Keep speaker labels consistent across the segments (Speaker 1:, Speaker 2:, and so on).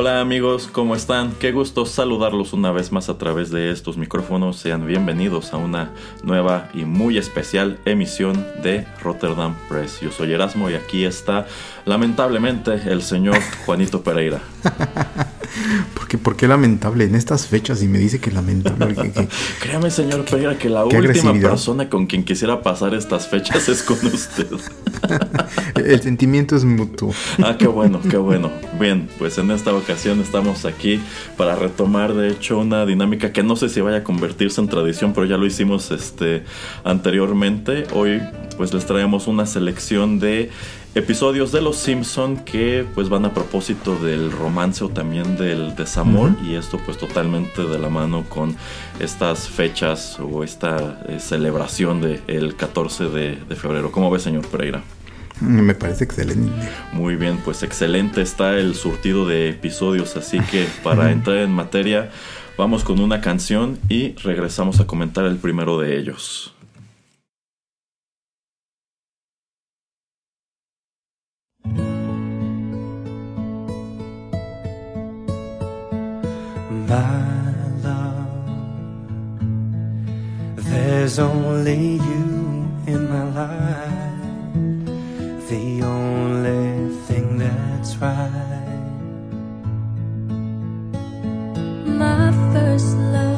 Speaker 1: Hola amigos, ¿cómo están? Qué gusto saludarlos una vez más a través de estos micrófonos. Sean bienvenidos a una nueva y muy especial emisión de Rotterdam Press. Yo soy Erasmo y aquí está lamentablemente el señor Juanito Pereira.
Speaker 2: ¿Por qué, lamentable en estas fechas? Y me dice que lamentable.
Speaker 1: Créame, señor Pereira, que la última persona con quien quisiera pasar estas fechas es con usted.
Speaker 2: El sentimiento es mutuo.
Speaker 1: Ah, qué bueno, qué bueno. Bien, pues en esta ocasión estamos aquí para retomar, de hecho, una dinámica que no sé si vaya a convertirse en tradición, pero ya lo hicimos este, anteriormente. Hoy, pues les traemos una selección de episodios de Los Simpson que pues van a propósito del romance o también del desamor y esto pues totalmente de la mano con estas fechas o esta eh, celebración del 14 de, de febrero. ¿Cómo ve señor Pereira?
Speaker 2: Me parece excelente.
Speaker 1: Muy bien, pues excelente está el surtido de episodios, así que para entrar en materia vamos con una canción y regresamos a comentar el primero de ellos. My love, there's only you in my life, the only thing that's right. My first love,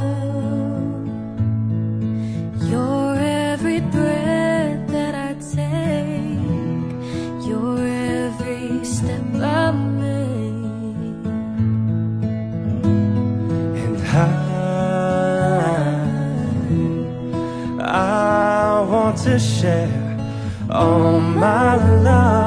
Speaker 1: want to share all my love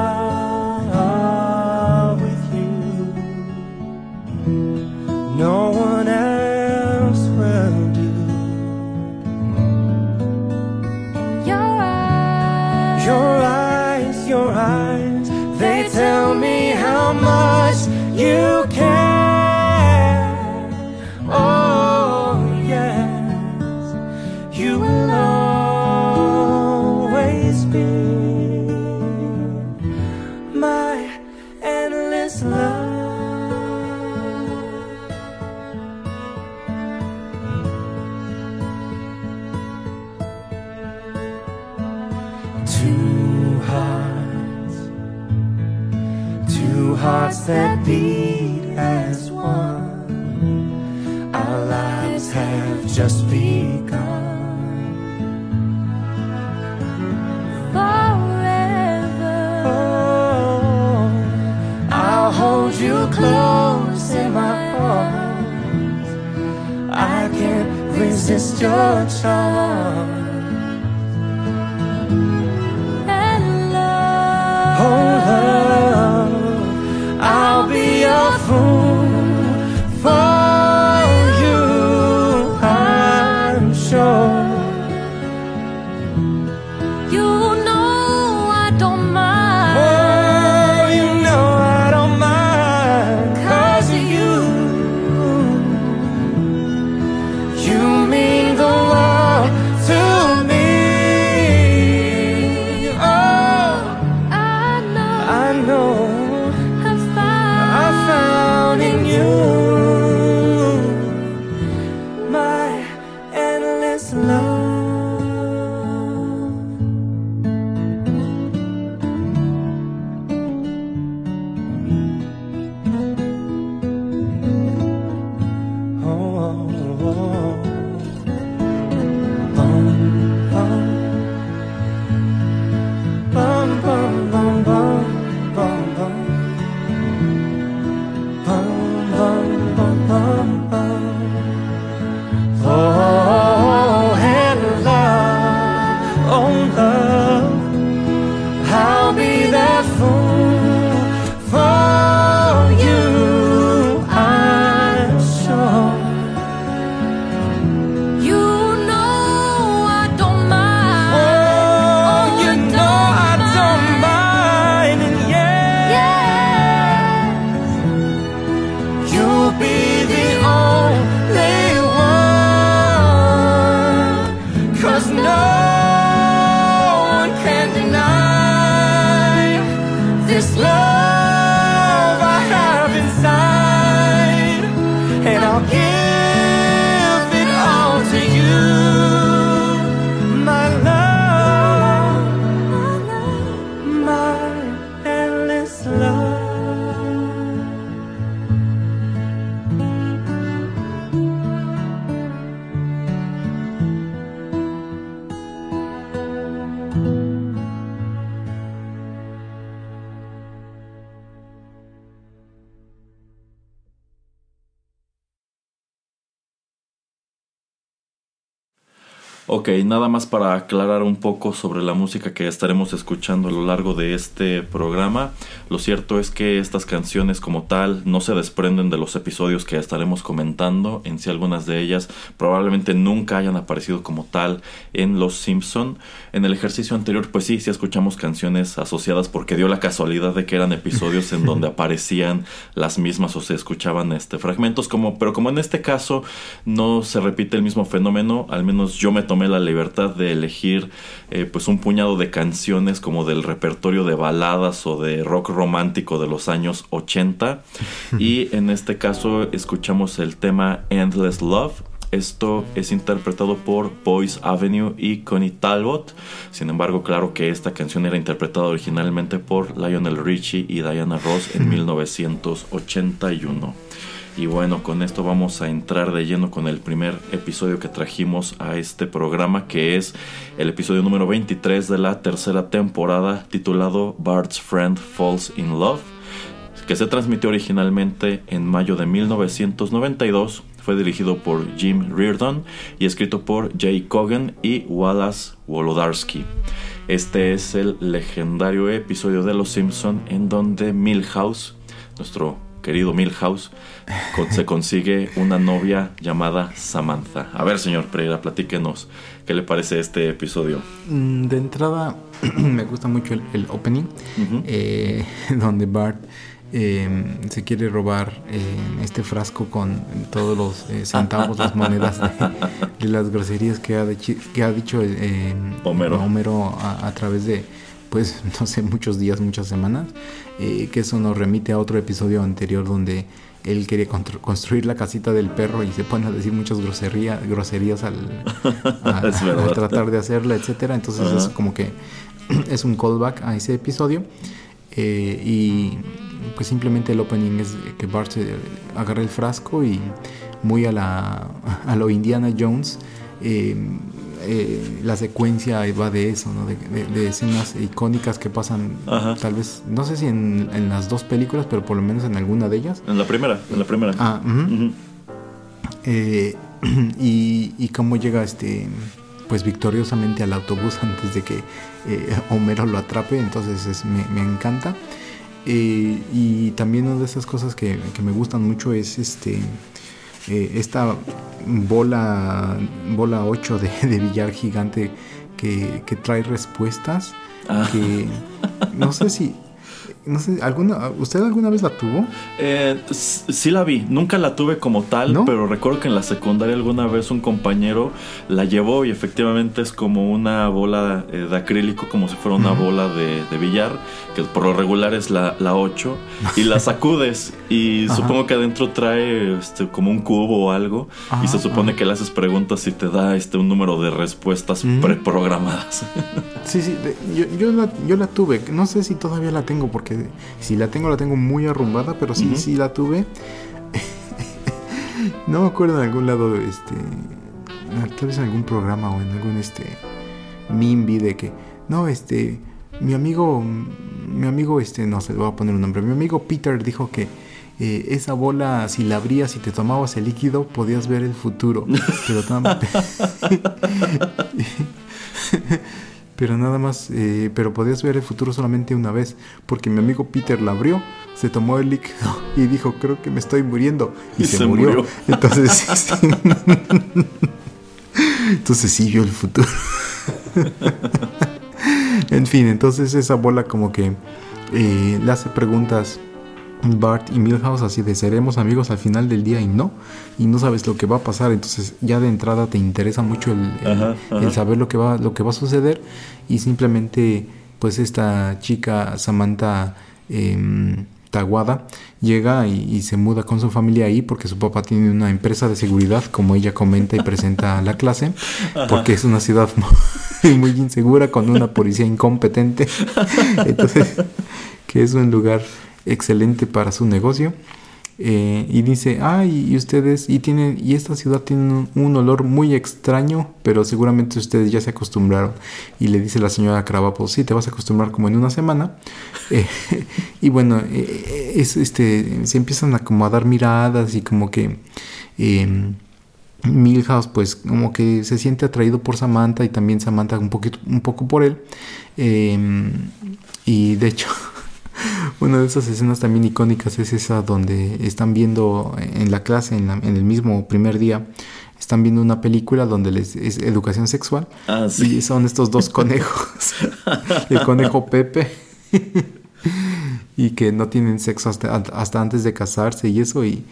Speaker 3: nada más para aclarar un poco sobre la música que estaremos escuchando a lo largo de este programa. Lo cierto es que estas canciones como tal no se desprenden de los episodios que estaremos comentando. En sí algunas de ellas probablemente nunca hayan aparecido como tal en Los Simpson. En el ejercicio anterior pues sí, sí escuchamos canciones asociadas porque dio la casualidad de que eran episodios en donde aparecían las mismas o se escuchaban este fragmentos como pero como en este caso no se repite el mismo fenómeno, al menos yo me tomé la libertad de elegir eh, pues un puñado de canciones como del repertorio de baladas o de rock romántico de los años 80 y en este caso escuchamos el tema Endless Love esto es interpretado por Boys Avenue y Connie Talbot. Sin embargo, claro que esta canción era interpretada originalmente por Lionel Richie y Diana Ross en 1981. Y bueno, con esto vamos a entrar de lleno con el primer episodio que trajimos a este programa, que es el episodio número 23 de la tercera temporada, titulado Bart's Friend Falls in Love, que se transmitió originalmente en mayo de 1992. Fue dirigido por Jim Reardon y escrito por Jay Cogan y Wallace Wolodarski. Este es el legendario episodio de Los Simpson en donde Milhouse, nuestro querido Milhouse, se consigue una novia llamada Samantha. A ver, señor Pereira, platíquenos qué le parece este episodio.
Speaker 2: Mm, De entrada, me gusta mucho el, el opening, eh, donde Bart eh, se quiere robar eh, este frasco con todos los eh, centavos, las monedas de, de las groserías que ha, dichi- que ha dicho
Speaker 3: Homero.
Speaker 2: Homero a, a través de, pues, no sé, muchos días, muchas semanas, eh, que eso nos remite a otro episodio anterior donde él quiere constru- construir la casita del perro y se pone a decir muchas grosería, groserías al, a- tratar de hacerla, etcétera. Entonces
Speaker 3: Ajá.
Speaker 2: es como que es un callback a ese episodio. Eh, y pues simplemente el opening es que Bart se agarra el frasco y muy a la a lo Indiana Jones eh, eh, la secuencia va de eso, ¿no? de, de- de escenas icónicas que pasan
Speaker 3: Ajá.
Speaker 2: tal vez, no sé si en, en las dos películas, pero por lo menos en alguna de ellas.
Speaker 3: En la primera, en la primera.
Speaker 2: Ah. Eh, y, y cómo llega este pues victoriosamente al autobús antes de que eh, Homero lo atrape entonces es- me, me encanta y también una de esas cosas que, que me gustan mucho es este eh, esta bola bola 8 de, de billar gigante que, que trae respuestas
Speaker 3: Ah.
Speaker 2: que no sé si no sé alguna usted alguna vez la tuvo
Speaker 3: Eh, sí la vi, nunca la tuve como tal,
Speaker 2: ¿No?
Speaker 3: pero recuerdo que en la secundaria alguna vez un compañero la llevó y efectivamente es como una bola eh, de acrílico, como si fuera una bola de, de billar, que por lo regular es la, la 8, y la sacudes y
Speaker 2: Ajá.
Speaker 3: supongo que adentro trae este, como un cubo o algo, y se supone que le haces preguntas y te da este, un número de respuestas
Speaker 2: Ujú.
Speaker 3: preprogramadas.
Speaker 2: Sí, sí, yo, yo, la, yo la tuve. No sé si todavía la tengo, porque si la tengo, la tengo muy arrumbada, pero sí, sí la tuve. no me acuerdo en algún lado, este. Tal vez en algún programa o en algún este. Mimbi de que. No, este. Mi amigo. Mi amigo, este. No se le voy a poner un nombre. Mi amigo Peter dijo que. eh, esa bola, si la abrías y te tomabas el líquido, podías ver el futuro. Pero tan- pero nada más, eh, pero podías ver el futuro solamente una vez, porque mi amigo Peter la abrió, se tomó el líquido y dijo, creo que me estoy muriendo. Y,
Speaker 3: Y
Speaker 2: se,
Speaker 3: se
Speaker 2: murió.
Speaker 3: murió.
Speaker 2: Entonces, sí, entonces sí vio el futuro. en fin, entonces esa bola como que eh, le hace preguntas Bart y Milhouse así de seremos amigos al final del día y no, y no sabes lo que va a pasar, entonces ya de entrada te interesa mucho el, el-
Speaker 3: Ajá, ajá.
Speaker 2: el saber lo que va lo que va a suceder. Y simplemente pues esta chica Samantha em, Taguada llega y, y se muda con su familia ahí porque su papá tiene una empresa de seguridad como ella comenta y presenta a la clase porque es una ciudad muy, muy insegura con una policía incompetente. Entonces que es un lugar excelente para su negocio eh, y dice, ay, y ustedes, y tienen, y esta ciudad tiene un, olor muy extraño, pero seguramente ustedes ya se acostumbraron. Y le dice la señora Krabappel, sí, te vas a acostumbrar como en una semana. Eh, y bueno, eh, es, este, se empiezan a como a dar miradas y como que eh, Milhouse pues como que se siente atraído por Samantha y también Samantha un poquito, un poco por él. Eh, y de hecho, una de esas escenas también icónicas es esa donde están viendo en la clase, en, la- en el mismo primer día, están viendo una película donde les es educación sexual.
Speaker 3: Ah, sí.
Speaker 2: Y son estos dos conejos. el conejo Pepe. y que no tienen sexo hasta, hasta antes de casarse y eso. Y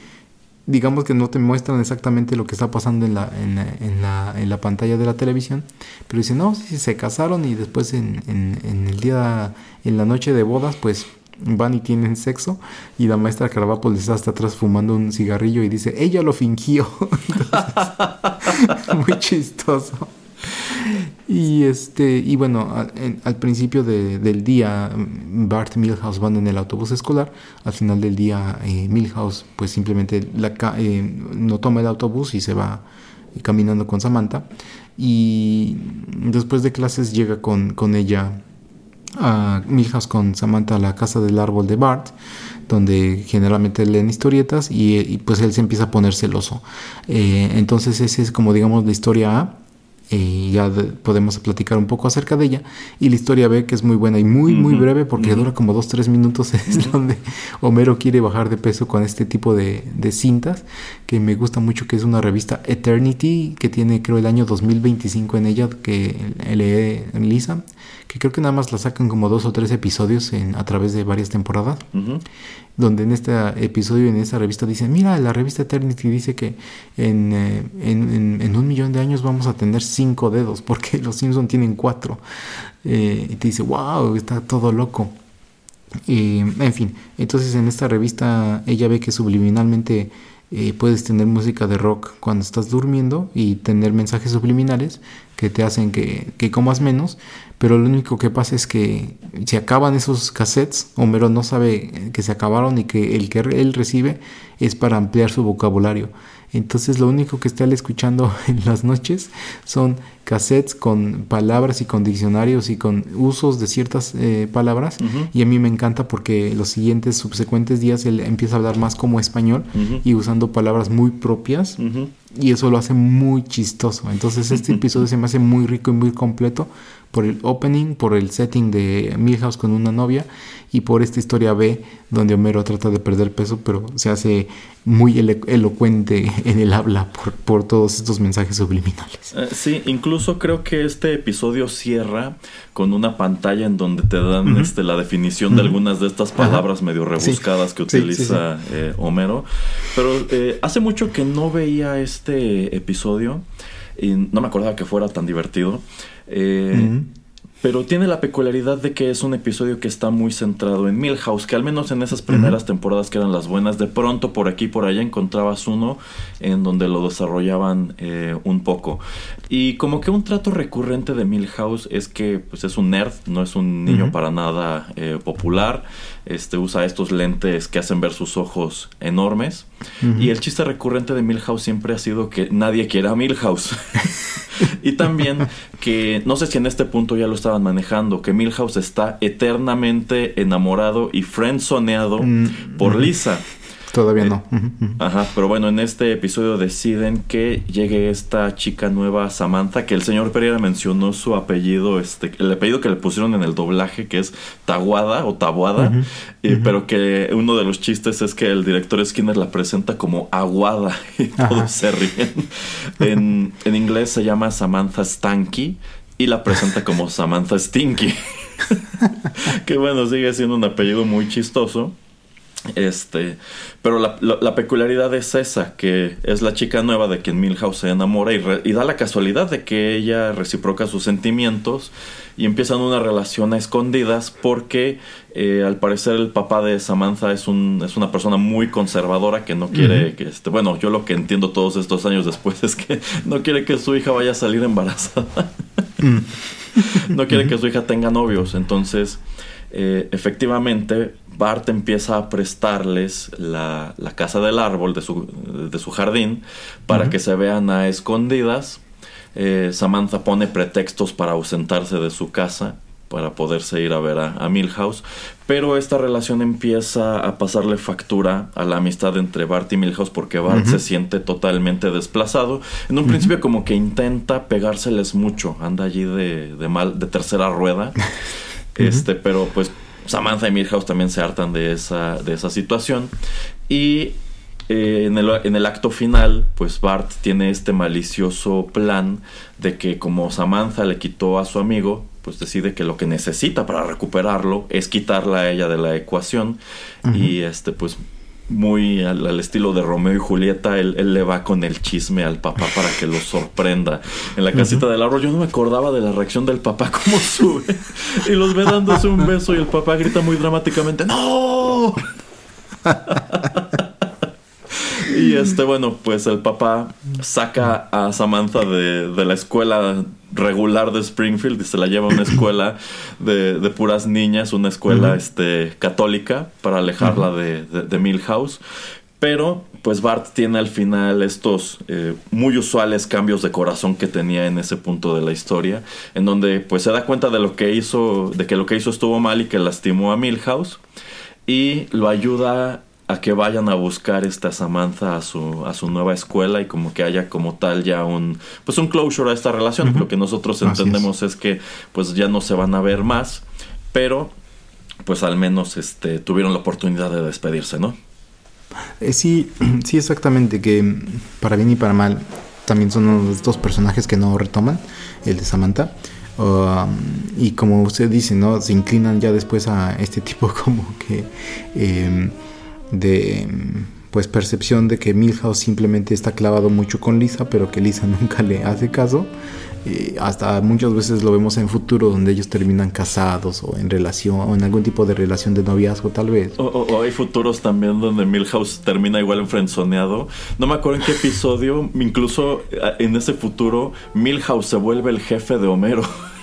Speaker 2: digamos que no te muestran exactamente lo que está pasando en la, en, la- en la, en la pantalla de la televisión. Pero dicen, no, sí, se casaron y después en, en, el día, en la noche de bodas, pues van y tienen sexo. Y la maestra Carvapo les está hasta atrás fumando un cigarrillo y dice, ella lo fingió. Muy chistoso. Y este, y bueno, al, principio de- del día, Bart y Milhouse van en el autobús escolar. Al final del día, eh, Milhouse, pues simplemente eh, no toma el autobús y se va caminando con Samantha. Y después de clases llega con, con ella Milhouse con Samantha a la casa del árbol de Bart, donde generalmente leen historietas y, y, pues él se empieza a poner celoso. Eh, entonces esa es como digamos la historia A. eh, ya de- podemos platicar un poco acerca de ella. Y la historia B, que es muy buena y muy, muy breve, porque dura como 2-3 minutos, es donde Homero quiere bajar de peso con este tipo de, de cintas, que me gusta mucho, que es una revista Eternity, que tiene creo el año 2025 en ella, que lee Lisa, que creo que nada más la sacan como dos o tres episodios en, a través de varias temporadas. Donde en este episodio, en esta revista, dicen, mira, la revista Eternity dice que en, eh, en- en- un millón de años vamos a tener cinco dedos, porque los Simpson tienen cuatro. Eh, y te dice, wow, está todo loco. En fin, entonces en esta revista ella ve que subliminalmente eh, puedes tener música de rock cuando estás durmiendo y tener mensajes subliminales que te hacen que, que comas menos, pero lo único que pasa es que se acaban esos cassettes, Homero no sabe que se acabaron y que el que él recibe es para ampliar su vocabulario. Entonces lo único que está él escuchando en las noches son cassettes con palabras y con diccionarios y con usos de ciertas eh, palabras. Y a mí me encanta porque los siguientes subsecuentes días él empieza a hablar más como español y usando palabras muy propias. Y eso lo hace muy chistoso. Entonces este episodio se me hace muy rico y muy completo por el opening, por el setting de Milhouse con una novia y por esta historia B donde Homero trata de perder peso pero se hace muy elo- elocuente en el habla por, por todos estos mensajes subliminales.
Speaker 3: Eh, sí, incluso creo que este episodio cierra con una pantalla en donde te dan este, la definición de algunas de estas
Speaker 2: Ajá.
Speaker 3: palabras medio rebuscadas que
Speaker 2: Sí, sí,
Speaker 3: utiliza eh, Homero. Pero eh, hace mucho que no veía este episodio y no me acordaba que fuera tan divertido. Eh. Pero tiene la peculiaridad de que es un episodio que está muy centrado en Milhouse, que al menos en esas primeras temporadas que eran las buenas, de pronto por aquí y por allá encontrabas uno en donde lo desarrollaban eh, un poco. Y como que un trato recurrente de Milhouse es que pues, es un nerd, no es un niño para nada eh, popular, este, usa estos lentes que hacen ver sus ojos enormes. Y el chiste recurrente de Milhouse siempre ha sido que nadie quiere a Milhouse. y también que, no sé si en este punto ya lo estaban manejando, que Milhouse está eternamente enamorado y friendzoneado
Speaker 2: Mm,
Speaker 3: por
Speaker 2: ujú.
Speaker 3: Lisa.
Speaker 2: Todavía
Speaker 3: Eh,
Speaker 2: no.
Speaker 3: Ajá, pero bueno, en este episodio deciden que llegue esta chica nueva, Samantha, que el señor Pereira mencionó su apellido, este, el apellido que le pusieron en el doblaje, que es Taguada o Tabuada, eh, pero que uno de los chistes es que el director Skinner la presenta como Aguada y todos
Speaker 2: Ajá.
Speaker 3: se ríen. En, en inglés se llama Samantha Stanky y la presenta como Samantha Stinky. que bueno, sigue siendo un apellido muy chistoso. Este, pero la, la- la peculiaridad es esa, que es la chica nueva de quien Milhouse se enamora y, re- y da la casualidad de que ella reciproca sus sentimientos y empiezan una relación a escondidas porque eh, al parecer el papá de Samantha es, un, es una persona muy conservadora que no quiere que, este, bueno, yo lo que entiendo todos estos años después es que no quiere que su hija vaya a salir embarazada. no quiere que su hija tenga novios, entonces eh, efectivamente Bart empieza a prestarles la, la casa del árbol de su, de su jardín para que se vean a escondidas. Eh, Samantha pone pretextos para ausentarse de su casa para poderse ir a ver a, a Milhouse, pero esta relación empieza a pasarle factura a la amistad entre Bart y Milhouse porque Bart se siente totalmente desplazado. En un principio como que intenta pegárseles mucho, anda allí de, de mal, de tercera rueda. Este, pero pues Samantha y Milhouse también se hartan de esa, de esa situación. Y eh, en, el, en el acto final, pues Bart tiene este malicioso plan de que como Samantha le quitó a su amigo, pues decide que lo que necesita para recuperarlo es quitarla a ella de la ecuación. Y este, pues muy al, al estilo de Romeo y Julieta, él, él le va con el chisme al papá para que lo sorprenda. En la casita del árbol, yo no me acordaba de la reacción del papá como sube y los ve dándose un beso y el papá grita muy dramáticamente, ¡No! Y este, bueno, pues el papá saca a Samantha de, de la escuela regular de Springfield y se la lleva a una escuela de, de puras niñas, una escuela este, católica para alejarla de, de, de Milhouse. Pero, pues Bart tiene al final estos eh, muy usuales cambios de corazón que tenía en ese punto de la historia, en donde pues se da cuenta de lo que hizo, de que lo que hizo estuvo mal y que lastimó a Milhouse y lo ayuda a que vayan a buscar esta Samantha a su, a su nueva escuela y como que haya como tal ya un pues un closure a esta relación. Lo que nosotros entendemos es. que pues ya no se van a ver más, pero pues al menos este tuvieron la oportunidad de despedirse, ¿no?
Speaker 2: Eh, sí, sí, exactamente, que para bien y para mal también son los dos personajes que no retoman, el de Samantha. Um, y como usted dice, ¿no? Se inclinan ya después a este tipo como que em, de pues percepción de que Milhouse simplemente está clavado mucho con Lisa, pero que Lisa nunca le hace caso. Eh, hasta muchas veces lo vemos en futuro donde ellos terminan casados o en relación o en algún tipo de relación de noviazgo tal vez.
Speaker 3: O, o- o hay futuros también donde Milhouse termina igual enfrenzoneado. No me acuerdo en qué episodio, incluso eh, en ese futuro, Milhouse se vuelve el jefe de Homero.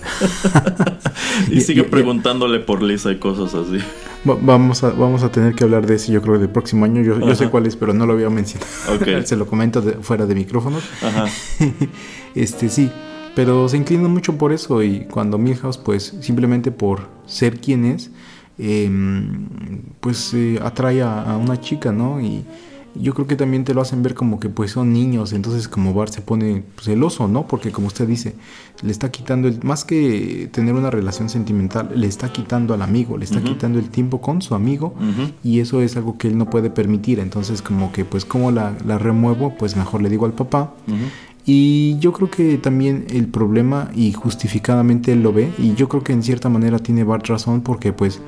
Speaker 3: y sigue preguntándole por Lisa y cosas así.
Speaker 2: Va- Vamos a, vamos a tener que hablar de eso, yo creo, el próximo año. Yo, yo sé cuál es, pero no lo había mencionado. Se lo comento de- fuera de micrófonos.
Speaker 3: Ajá.
Speaker 2: Este sí, pero se inclina mucho por eso. Y cuando Milhouse, pues simplemente por ser quien es, em, pues eh, atrae a, a una chica, ¿no? Y yo creo que también te lo hacen ver como que pues son niños. Entonces, como Bart se pone celoso, ¿no? Porque, como usted dice, le está quitando, el, más que tener una relación sentimental, le está quitando al amigo, le está quitando el tiempo con su amigo y eso es algo que él no puede permitir. Entonces, como que, pues, ¿cómo la, la remuevo? Pues mejor le digo al papá. Y yo creo que también el problema, y justificadamente él lo ve, y yo creo que en cierta manera tiene Bart razón, porque, pues,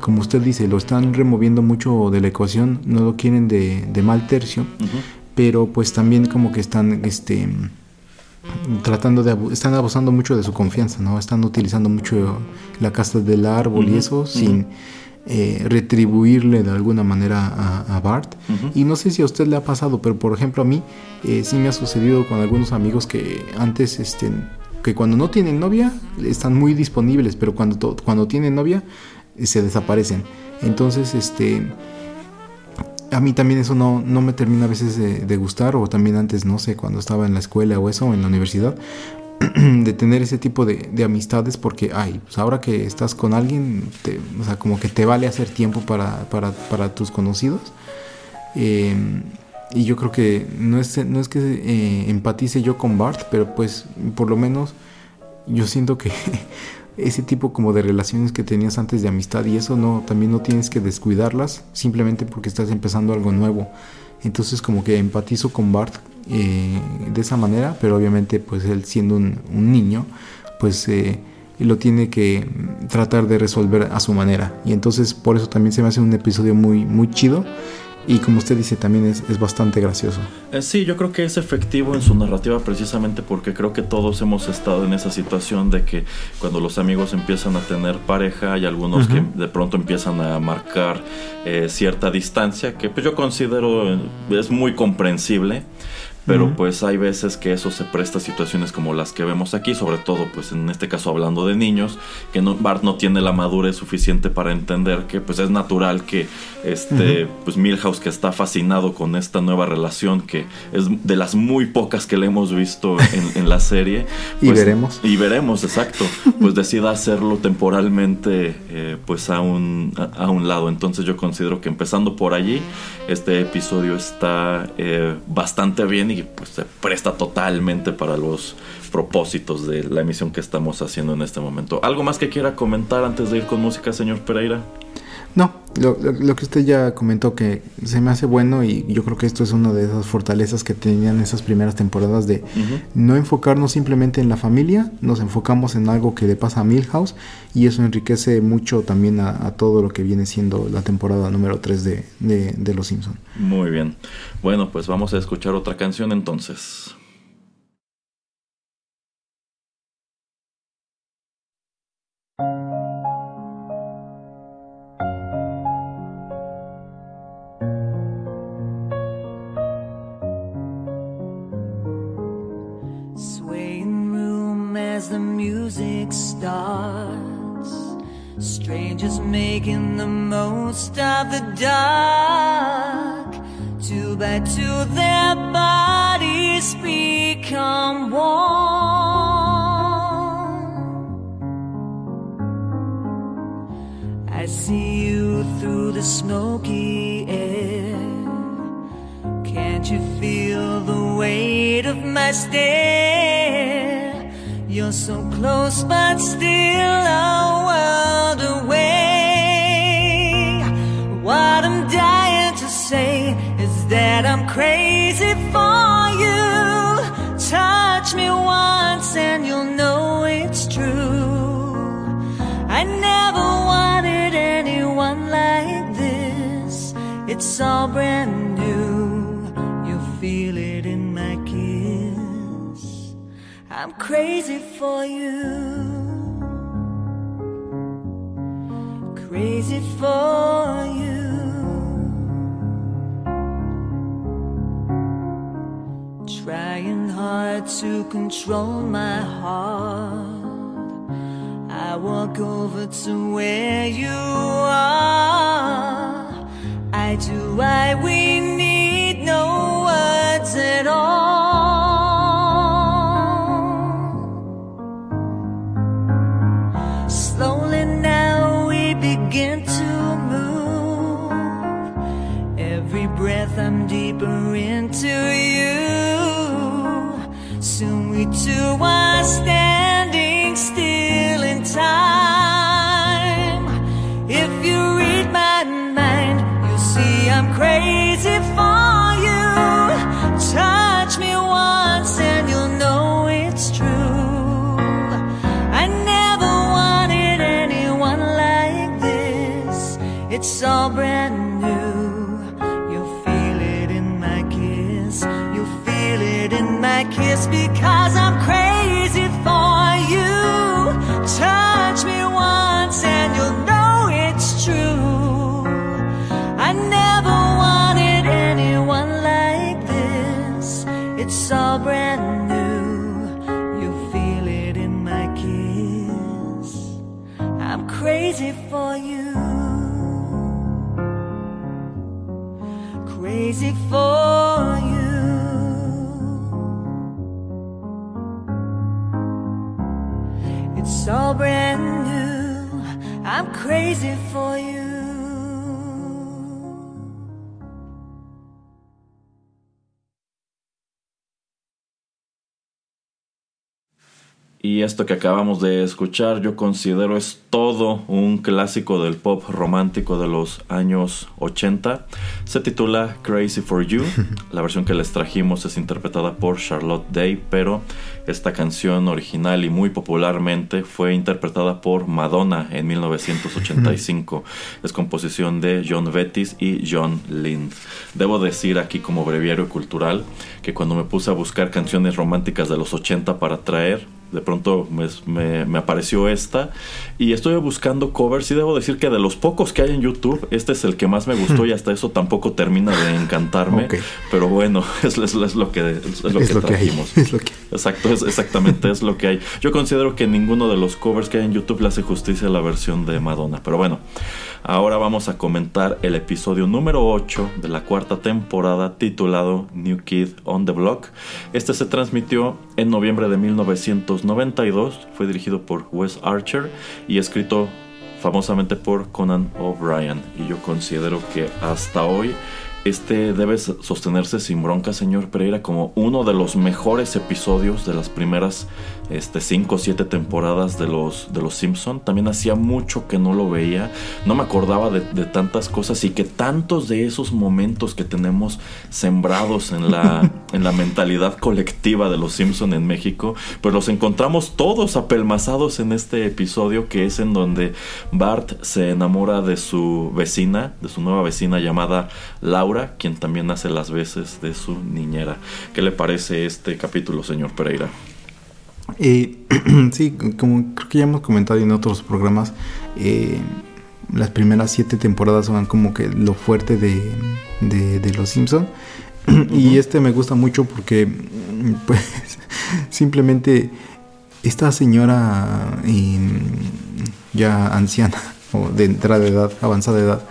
Speaker 2: como usted dice, lo están removiendo mucho de la ecuación, no lo quieren de, de mal tercio, pero pues también como que están, este tratando de están abusando mucho de su confianza, ¿no? Están utilizando mucho la casa del árbol y eso sin eh, retribuirle de alguna manera a, a Bart. Y no sé si a usted le ha pasado, pero por ejemplo a mí eh, sí me ha sucedido con algunos amigos que antes, este, que cuando no tienen novia están muy disponibles, pero cuando, cuando tienen novia se desaparecen. Entonces, este, a mí también eso no, no me termina a veces de, de gustar, o también antes, no sé, cuando estaba en la escuela o eso, en la universidad, de tener ese tipo de, de amistades, porque, ay, pues ahora que estás con alguien, te- o sea, como que te vale hacer tiempo para, para, para tus conocidos. Eh, y yo creo que no es, no es que eh, empatice yo con Bart, pero pues por lo menos yo siento que ese tipo como de relaciones que tenías antes de amistad y eso no también no tienes que descuidarlas simplemente porque estás empezando algo nuevo entonces como que empatizo con Bart eh, de esa manera pero obviamente pues él siendo un, un niño pues eh, lo tiene que tratar de resolver a su manera. Y entonces por eso también se me hace un episodio muy, muy chido. Y como usted dice, también es, es bastante gracioso.
Speaker 3: Eh, sí, yo creo que es efectivo en su narrativa precisamente porque creo que todos hemos estado en esa situación de que cuando los amigos empiezan a tener pareja hay algunos que de pronto empiezan a marcar eh, cierta distancia que pues yo considero eh, es muy comprensible. Pero pues hay veces que eso se presta a situaciones como las que vemos aquí, sobre todo pues en este caso hablando de niños, que no, Bart no tiene la madurez suficiente para entender que pues es natural que este pues Milhouse que está fascinado con esta nueva relación que es de las muy pocas que le hemos visto en, en la serie.
Speaker 2: Y
Speaker 3: pues,
Speaker 2: veremos.
Speaker 3: Y veremos, exacto. Pues decida hacerlo temporalmente eh, pues a un, a, a un lado. Entonces yo considero que empezando por allí, este episodio está eh, bastante bien y pues se presta totalmente para los propósitos de la emisión que estamos haciendo en este momento. ¿Algo más que quiera comentar antes de ir con música, señor Pereira?
Speaker 2: No, lo, lo- lo que usted ya comentó que se me hace bueno y yo creo que esto es una de esas fortalezas que tenían esas primeras temporadas de no enfocarnos simplemente en la familia, nos enfocamos en algo que le pasa a Milhouse y eso enriquece mucho también a, a todo lo que viene siendo la temporada número 3 de, de- de Los Simpson.
Speaker 3: Muy bien. Bueno, pues vamos a escuchar otra canción entonces.
Speaker 4: Two, their bodies become warm. I see you through the smoky air. Can't you feel the weight of my stare? You're so close, but still oh, away. It's all brand new. You'll feel it in my kiss. I'm crazy for you. Crazy for you. Trying hard to control my heart. I walk over to where you are. I do, I, we need no words at all. Slowly now we begin to move. Every breath I'm deeper into you. Soon we two are standing kiss because
Speaker 3: Y esto que acabamos de escuchar yo considero es todo un clásico del pop romántico de los años 80. Se titula Crazy for You. La versión que les trajimos es interpretada por Charlotte Day, pero esta canción original y muy popularmente fue interpretada por Madonna en 1985. es composición de John Bettis y John Lind. Debo decir aquí como breviario cultural que cuando me puse a buscar canciones románticas de los 80 para traer, de pronto me, me, apareció esta y estoy buscando covers y debo decir que de los pocos que hay en YouTube, este es el que más me gustó y hasta eso tampoco termina de encantarme. Pero bueno, es, es, lo que, es lo que trajimos. Exacto, es, exactamente es lo que hay. Yo considero que ninguno de los covers que hay en YouTube le hace justicia a la versión de Madonna. Pero bueno, ahora vamos a comentar el episodio número 8 de la cuarta temporada titulado New Kid on the Block. Este se transmitió en noviembre de 1992, fue dirigido por Wes Archer y escrito famosamente por Conan O'Brien. Y yo considero que hasta hoy este debe sostenerse sin bronca, señor Pereira, como uno de los mejores episodios de las primeras este, cinco o siete temporadas de los, de los Simpson. También hacía mucho que no lo veía, no me acordaba de, tantas cosas y que tantos de esos momentos que tenemos sembrados en la, en la mentalidad colectiva de los Simpson en México, pues los encontramos todos apelmazados en este episodio que es en donde Bart se enamora de su vecina, de su nueva vecina llamada Laura quien también hace las veces de su niñera. ¿Qué le parece este capítulo, señor Pereira?
Speaker 2: Eh, sí, como creo que ya hemos comentado en otros programas, eh, las primeras siete temporadas son como que lo fuerte de, de, Los Simpson. Y este me gusta mucho porque, pues, simplemente esta señora ya anciana o de entrada de edad, avanzada de edad,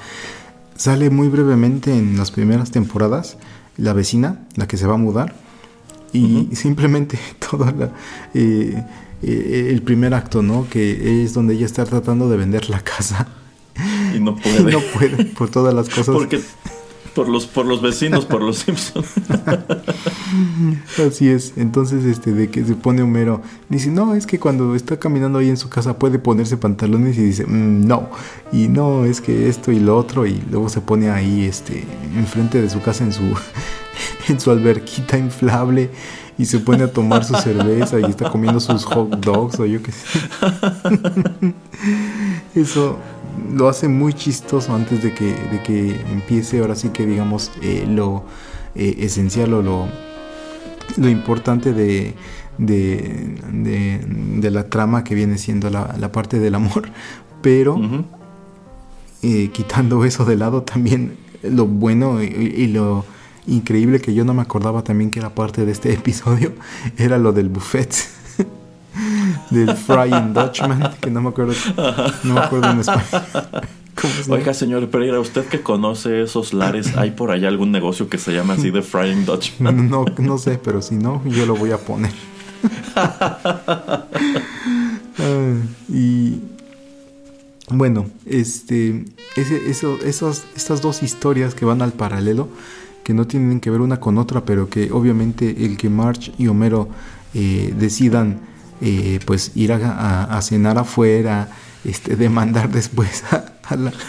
Speaker 2: Sale muy brevemente en las primeras temporadas la vecina, la que se va a mudar, y simplemente todo eh, eh, el primer acto, ¿no? Que es donde ella está tratando de vender la casa.
Speaker 3: Y no puede.
Speaker 2: no puede, por todas las cosas.
Speaker 3: Porque por los, por los vecinos, por los Simpsons.
Speaker 2: Así es. Entonces, este, de que se pone Homero, dice, no, es que cuando está caminando ahí en su casa puede ponerse pantalones y dice, mm, no. Y no, es que esto y lo otro. Y luego se pone ahí, este, enfrente de su casa en su, en su alberquita inflable y se pone a tomar su cerveza y está comiendo sus hot dogs o yo qué sé. Eso lo hace muy chistoso antes de que, de que empiece ahora sí que digamos eh, lo eh, esencial o lo, lo importante de, de, de, la trama que viene siendo la, la parte del amor, pero eh, quitando eso de lado también lo bueno y, lo increíble que yo no me acordaba también que era parte de este episodio era lo del buffet del Frying Dutchman, que no me acuerdo, no me acuerdo en español.
Speaker 3: Oiga, señor Pereira, usted que conoce esos lares, ¿hay por allá algún negocio que se llama así de Frying Dutchman?
Speaker 2: No, no sé, pero si no, yo lo voy a poner. y bueno, este, ese, eso, esos, estas dos historias que van al paralelo, que no tienen que ver una con otra, pero que obviamente el que March y Homero eh, decidan eh, pues ir a, cenar afuera, este, demandar después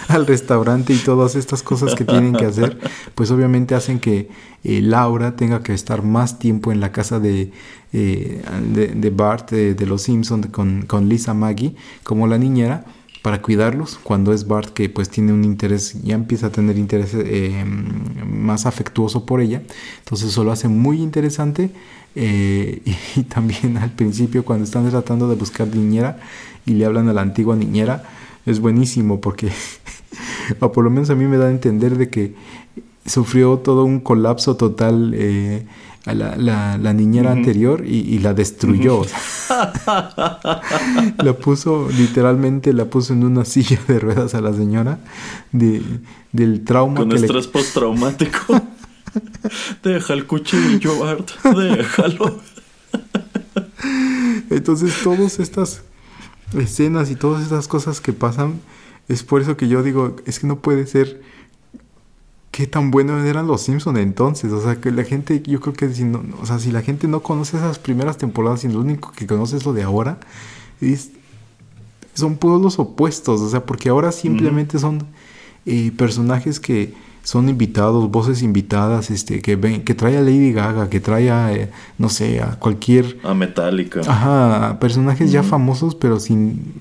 Speaker 2: al restaurante y todas estas cosas que tienen que hacer, pues obviamente hacen que eh, Laura tenga que estar más tiempo en la casa de, eh, de, Bart, de, los Simpsons, con, con Lisa Maggie, como la niñera para cuidarlos cuando es Bart que pues tiene un interés ya empieza a tener interés más afectuoso por ella entonces eso lo hace muy interesante eh, y, también al principio cuando están tratando de buscar niñera y le hablan a la antigua niñera, es buenísimo porque, o por lo menos a mí me da a entender de que sufrió todo un colapso total eh, a la, la, niñera anterior y, la destruyó. la puso, literalmente la puso en una silla de ruedas a la señora de, del trauma.
Speaker 3: Con estrés postraumático. Deja el cuchillo, Bart. Déjalo.
Speaker 2: Entonces, todas estas escenas y todas estas cosas que pasan, es por eso que yo digo, es que no puede ser qué tan buenos eran los Simpsons entonces. O sea, que la gente, yo creo que si no, o sea, si la gente no conoce esas primeras temporadas y lo único que conoce es lo de ahora, es, son puros los opuestos. O sea, porque ahora simplemente son eh, personajes que son invitados, voces invitadas, este, que ven, que trae a Lady Gaga, que trae a, eh, no sé, a cualquier...
Speaker 3: A Metallica.
Speaker 2: Ajá, personajes ya famosos, pero sin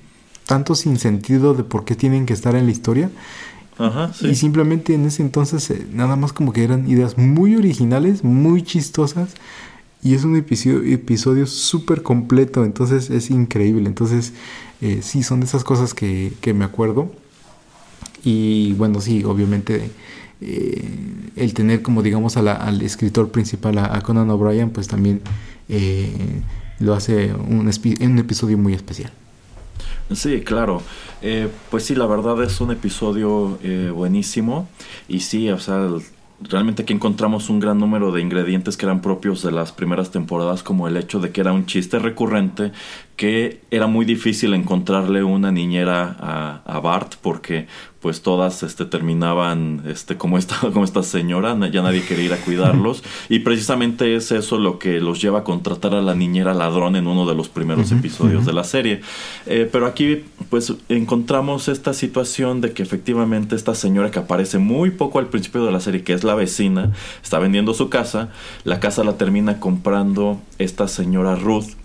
Speaker 2: tanto sin sentido de por qué tienen que estar en la historia.
Speaker 3: Ajá.
Speaker 2: Y simplemente en ese entonces eh, nada más como que eran ideas muy originales, muy chistosas. Y es un episodio, episodio súper completo, entonces es increíble. Entonces, eh, sí, son de esas cosas que, que me acuerdo. Y bueno, sí, obviamente eh, el tener como digamos a al escritor principal, a, Conan O'Brien, pues también eh, lo hace un, un episodio muy especial.
Speaker 3: Sí, claro. Eh, pues sí, la verdad es un episodio eh, buenísimo. Y sí, o sea, realmente aquí encontramos un gran número de ingredientes que eran propios de las primeras temporadas, como el hecho de que era un chiste recurrente, que era muy difícil encontrarle una niñera a, a Bart, porque pues todas este, terminaban este, como, esta, como esta señora, ya nadie quería ir a cuidarlos. y precisamente es eso lo que los lleva a contratar a la niñera ladrón en uno de los primeros episodios de la serie. Eh, pero aquí pues encontramos esta situación de que efectivamente esta señora que aparece muy poco al principio de la serie, que es la vecina, está vendiendo su casa, la casa la termina comprando esta señora Ruth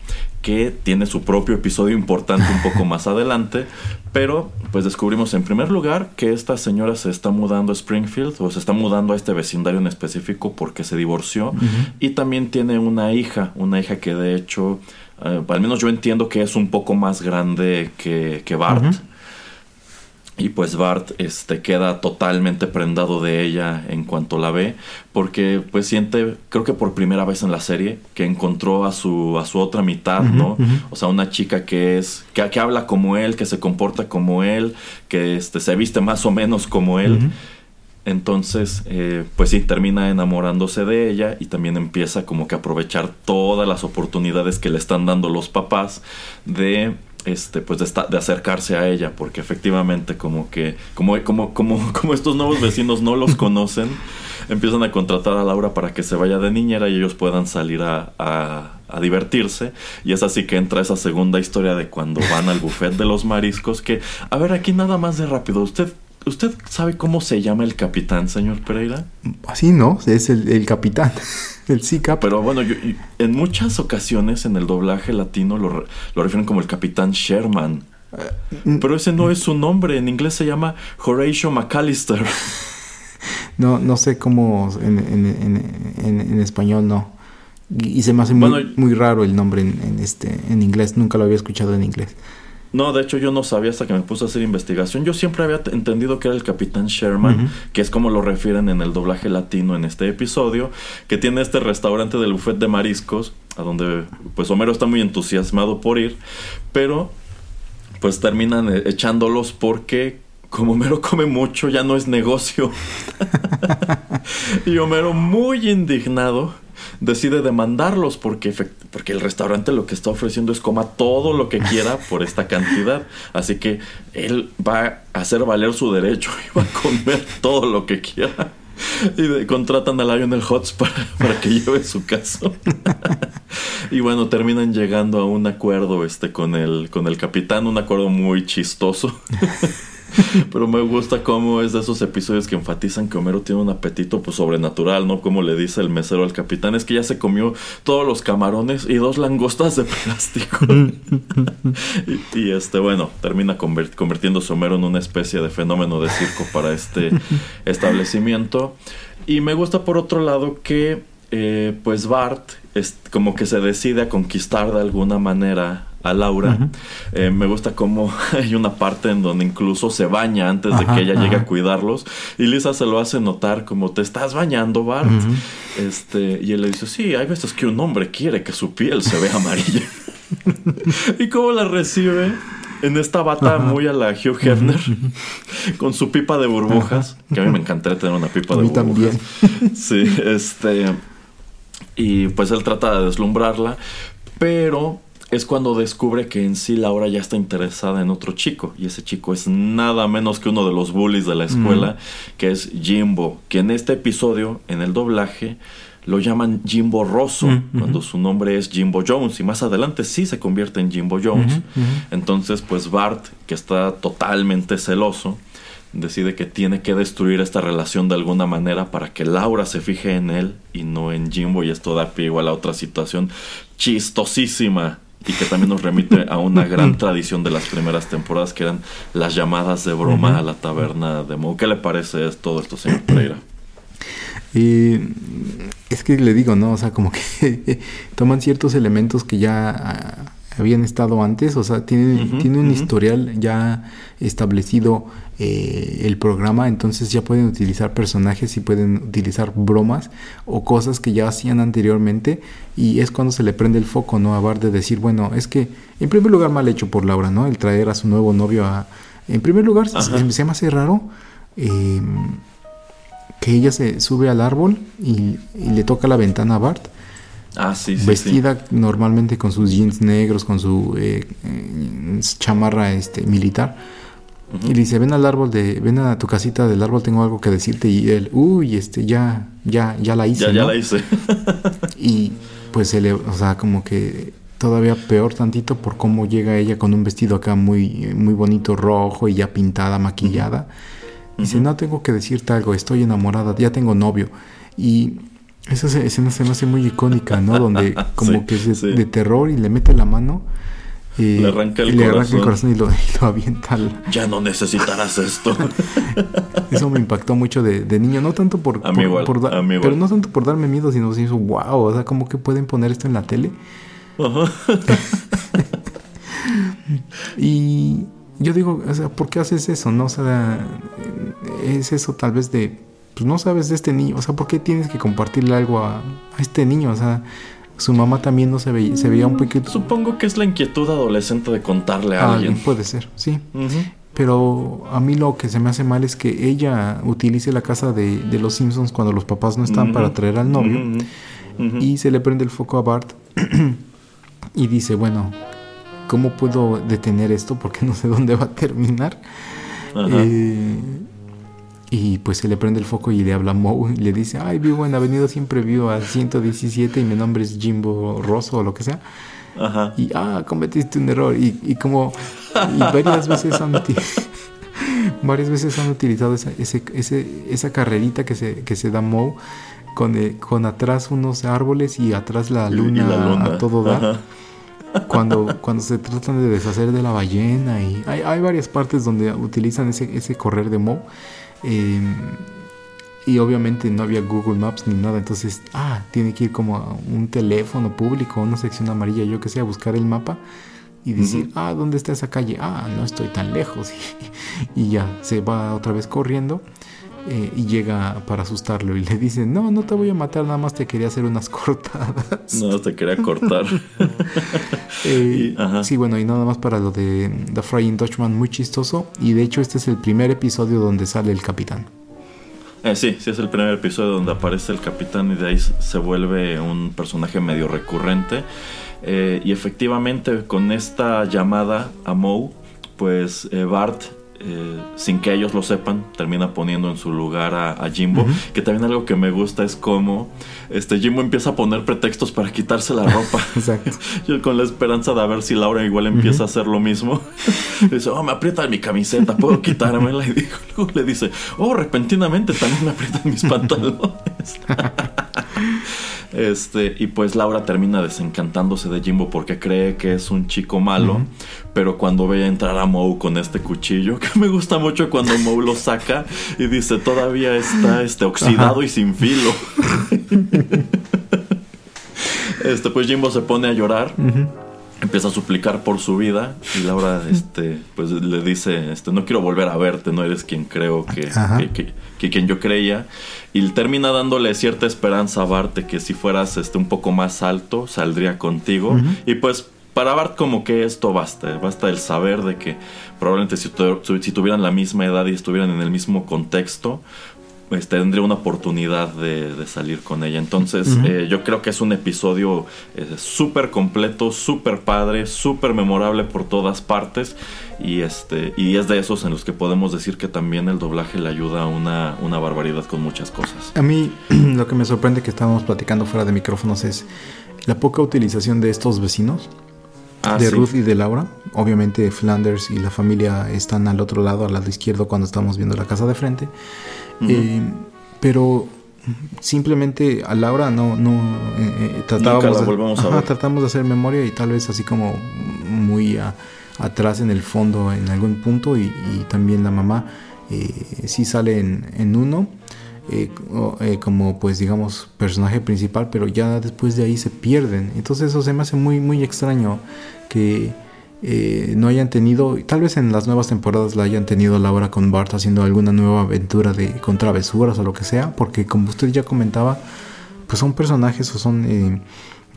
Speaker 3: que tiene su propio episodio importante un poco más adelante, pero pues descubrimos en primer lugar que esta señora se está mudando a Springfield o se está mudando a este vecindario en específico porque se divorció y también tiene una hija, una hija que de hecho, eh, al menos yo entiendo que es un poco más grande que, que Bart. Y pues Bart este, queda totalmente prendado de ella en cuanto la ve, porque pues siente, creo que por primera vez en la serie, que encontró a su, a su otra mitad, ¿no? O sea, una chica que es, que, que habla como él, que se comporta como él, que este, se viste más o menos como él. Entonces, eh, pues sí, termina enamorándose de ella y también empieza como que a aprovechar todas las oportunidades que le están dando los papás de este pues de, esta- de acercarse a ella porque efectivamente como que como como como como estos nuevos vecinos no los conocen empiezan a contratar a Laura para que se vaya de niñera y ellos puedan salir a, a- a divertirse. Y es así que entra esa segunda historia de cuando van al buffet de los mariscos que a ver aquí nada más de rápido usted usted sabe cómo se llama el capitán señor Pereira
Speaker 2: Así, ¿no? Es el, el capitán, el C-Cap.
Speaker 3: pero bueno yo- en muchas ocasiones en el doblaje latino lo, lo refieren como el capitán Sherman
Speaker 2: Mm,
Speaker 3: Pero ese no es su nombre, en inglés se llama Horatio McAllister.
Speaker 2: No, no sé cómo en, en, en, español no. Y, y se me hace muy,
Speaker 3: Bueno,
Speaker 2: muy raro el nombre en este en inglés. Nunca lo había escuchado en inglés.
Speaker 3: No, de hecho yo no sabía hasta que me puse a hacer investigación. Yo siempre había entendido que era el capitán Sherman, que es como lo refieren en el doblaje latino en este episodio, que tiene este restaurante del buffet de mariscos, a donde pues Homero está muy entusiasmado por ir, pero pues terminan eh, echándolos porque como Homero come mucho ya no es negocio. y Homero muy indignado decide demandarlos porque, porque el restaurante lo que está ofreciendo es coma todo lo que quiera por esta cantidad. Así que él va a hacer valer su derecho y va a comer todo lo que quiera. Y de- contratan a Lionel Hutz para, para que lleve su caso. y bueno, terminan llegando a un acuerdo este, con, el, con el capitán, un acuerdo muy chistoso. Pero me gusta cómo es de esos episodios que enfatizan que Homero tiene un apetito pues sobrenatural, ¿no? Como le dice el mesero al capitán, es que ya se comió todos los camarones y dos langostas de plástico. y, y, este, bueno, termina convirtiéndose Homero en una especie de fenómeno de circo para este establecimiento. Y me gusta por otro lado que eh, pues Bart es como que se decide a conquistar de alguna manera a Laura. Eh, me gusta cómo hay una parte en donde incluso se baña antes de que ella llegue a cuidarlos. Y Lisa se lo hace notar como te estás bañando, Bart. Este, y él le dice, sí, hay veces que un hombre quiere que su piel se vea amarilla. y cómo la recibe en esta bata
Speaker 2: Ajá.
Speaker 3: muy a la Hugh Hefner, con su pipa de burbujas, que a mí me encantaría tener una pipa
Speaker 2: A
Speaker 3: de
Speaker 2: mí
Speaker 3: burbujas.
Speaker 2: también.
Speaker 3: Sí, este. Y pues él trata de deslumbrarla, pero es cuando descubre que en sí Laura ya está interesada en otro chico. Y ese chico es nada menos que uno de los bullies de la escuela, que es Jimbo. Que en este episodio, en el doblaje, lo llaman Jimbo Rosso, cuando su nombre es Jimbo Jones. Y más adelante sí se convierte en Jimbo Jones. Entonces, pues Bart, que está totalmente celoso, decide que tiene que destruir esta relación de alguna manera para que Laura se fije en él y no en Jimbo. Y esto da pie igual a otra situación chistosísima y que también nos remite a una gran tradición de las primeras temporadas que eran las llamadas de broma a la taberna de Mo. ¿Qué le parece todo esto, señor Pereira?
Speaker 2: Y es que le digo, ¿no? O sea, como que toman ciertos elementos que ya ah, habían estado antes, o sea, tiene, tiene un historial ya establecido eh, el programa, entonces ya pueden utilizar personajes y pueden utilizar bromas o cosas que ya hacían anteriormente y es cuando se le prende el foco, ¿no? A Bar de decir, bueno, es que en primer lugar mal hecho por Laura, ¿no? El traer a su nuevo novio a... En primer lugar, se, se, me hace raro eh, que ella se sube al árbol y, le toca la ventana a Bart.
Speaker 3: Ah, sí, sí,
Speaker 2: vestida normalmente con sus jeans negros, con su eh, chamarra este, militar y le dice, ven al árbol de, ven a tu casita del árbol, tengo algo que decirte. Y él, uy, este, ya, ya, ya la hice.
Speaker 3: Ya, ya la hice.
Speaker 2: y pues se le, o sea, como que todavía peor tantito por cómo llega ella con un vestido acá muy, muy bonito, rojo y ya pintada, maquillada. Y dice, no tengo que decirte algo, estoy enamorada, ya tengo novio. Y esa escena se me hace muy icónica, ¿no? Donde como que es de terror y le mete la mano
Speaker 3: y le arranca el, corazón.
Speaker 2: y lo, avienta
Speaker 3: Ya no necesitarás esto.
Speaker 2: Eso me impactó mucho de, niño, no tanto por, pero no tanto por darme miedo, sino si hizo wow, o sea, ¿cómo que pueden poner esto en la tele? y yo digo, o sea, ¿por qué haces eso? No, o sea, es eso tal vez de, pues no sabes de este niño, o sea, ¿por qué tienes que compartirle algo a, a este niño? O sea, su mamá también no se veía, se veía un poquito.
Speaker 3: Supongo que es la inquietud adolescente de contarle a alguien.
Speaker 2: Puede ser, sí. Pero a mí lo que se me hace mal es que ella utilice la casa de, los Simpsons cuando los papás no están para traer al novio. Y se le prende el foco a Bart y dice, bueno, ¿cómo puedo detener esto? Porque no sé dónde va a terminar. Eh, y pues se le prende el foco y le habla a Moe y le dice, ay, vivo en Avenida Siempre Vivo a 117 y mi nombre es Jimbo Rosso o lo que sea. Ajá. Y, ah, cometiste un error. Y, y como y varias veces han varias veces han utilizado esa, ese, ese, esa carrerita que se, que se da Moe con, eh, con atrás unos árboles y atrás la luna, a todo dar. Cuando, cuando se tratan de deshacer de la ballena y hay, hay varias partes donde utilizan ese, ese correr de Moe Em, y obviamente no había Google Maps ni nada, entonces, ah, tiene que ir como a un teléfono público, una sección amarilla, yo que sé, a buscar el mapa y decir, ah, ¿dónde está esa calle? Ah, no estoy tan lejos. y ya se va otra vez corriendo eh, y llega para asustarlo y le dice, no, no te voy a matar, nada más te quería hacer unas cortadas.
Speaker 3: No, te quería cortar.
Speaker 2: Eh, sí, bueno, y nada más para lo de The Frying Dutchman, muy chistoso. Y de hecho este es el primer episodio donde sale el capitán.
Speaker 3: Eh, sí, sí es el primer episodio donde aparece el capitán y de ahí se vuelve un personaje medio recurrente. y efectivamente con esta llamada a Moe, pues Bart eh, sin que ellos lo sepan, termina poniendo en su lugar a, Jimbo. Que también algo que me gusta es cómo este, Jimbo empieza a poner pretextos para quitarse la ropa. Yo con la esperanza de ver si Laura igual empieza a hacer lo mismo. dice, oh, me aprietan mi camiseta, ¿puedo quitármela? Y luego le dice, oh, repentinamente también me aprietan mis pantalones. Este, y pues Laura termina desencantándose de Jimbo porque cree que es un chico malo. Pero cuando ve entrar a Moe con este cuchillo, que me gusta mucho cuando Moe lo saca y dice, todavía está este, oxidado y sin filo. este, pues Jimbo se pone a llorar empieza a suplicar por su vida y Laura este pues le dice este no quiero volver a verte no eres quien creo que, que, quien yo creía y termina dándole cierta esperanza a Bart que si fueras este un poco más alto saldría contigo. Y pues para Bart como que esto basta basta el saber de que probablemente si, si tuvieran la misma edad y estuvieran en el mismo contexto pues, tendría una oportunidad de, de salir con ella. Entonces, eh, yo creo que es un episodio eh, súper completo, súper padre, súper memorable por todas partes. Y, este, y es de esos en los que podemos decir que también el doblaje le ayuda una, una barbaridad con muchas cosas.
Speaker 2: A mí lo que me sorprende que estábamos platicando fuera de micrófonos es la poca utilización de estos vecinos.
Speaker 3: Ah,
Speaker 2: de
Speaker 3: sí.
Speaker 2: Ruth y de Laura. Obviamente Flanders y la familia están al otro lado, al lado izquierdo, cuando estamos viendo la casa de frente. Eh, pero simplemente a Laura no, no eh, eh, tratábamos,
Speaker 3: Nunca la
Speaker 2: de,
Speaker 3: volvemos a
Speaker 2: ajá,
Speaker 3: ver.
Speaker 2: tratamos de hacer memoria y tal vez así como muy a- atrás en el fondo en algún punto y, y también la mamá eh, sí sale en, en uno. eh, como pues digamos personaje principal pero ya después de ahí se pierden entonces eso se me hace muy muy extraño que eh, no hayan tenido, tal vez en las nuevas temporadas la hayan tenido Laura con Bart haciendo alguna nueva aventura de con travesuras o lo que sea, porque como usted ya comentaba, pues son personajes o son eh,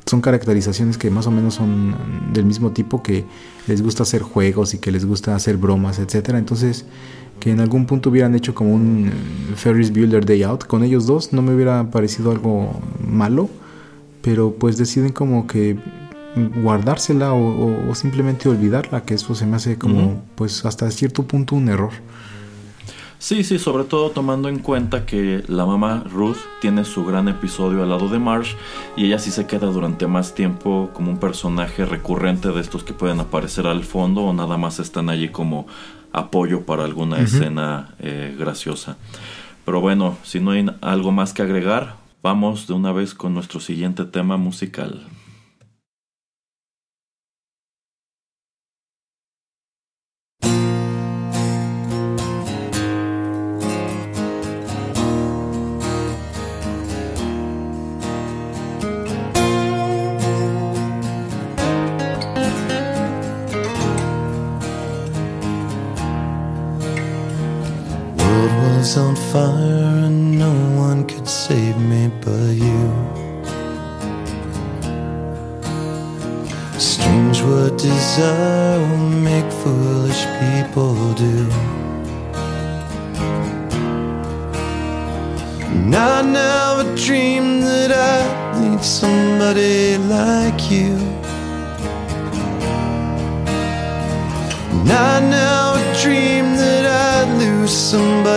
Speaker 2: son caracterizaciones que más o menos son del mismo tipo que les gusta hacer juegos y que les gusta hacer bromas, etcétera. Entonces, que en algún punto hubieran hecho como un eh, Ferris Bueller Day Out con ellos dos, no me hubiera parecido algo malo, pero pues deciden como que guardársela o, o- o simplemente olvidarla, que eso se me hace como pues hasta cierto punto un error.
Speaker 3: Sí, sí, sobre todo tomando en cuenta que la mamá Ruth tiene su gran episodio al lado de Marsh y ella sí se queda durante más tiempo como un personaje recurrente de estos que pueden aparecer al fondo o nada más están allí como apoyo para alguna escena eh, graciosa. Pero bueno, si no hay algo más que agregar, vamos de una vez con nuestro siguiente tema musical.
Speaker 1: On fire and no one could save me but you. Strange what desire will make foolish people do. And I never dreamed that I'd need somebody like you. And I never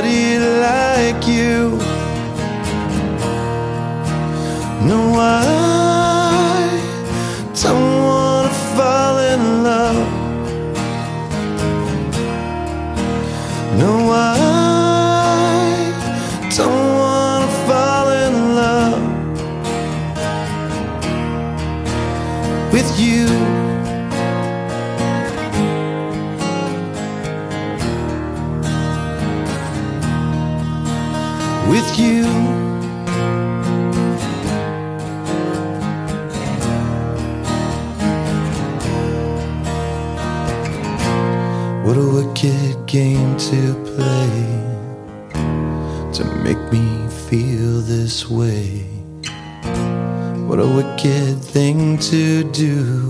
Speaker 1: bloody wicked thing to do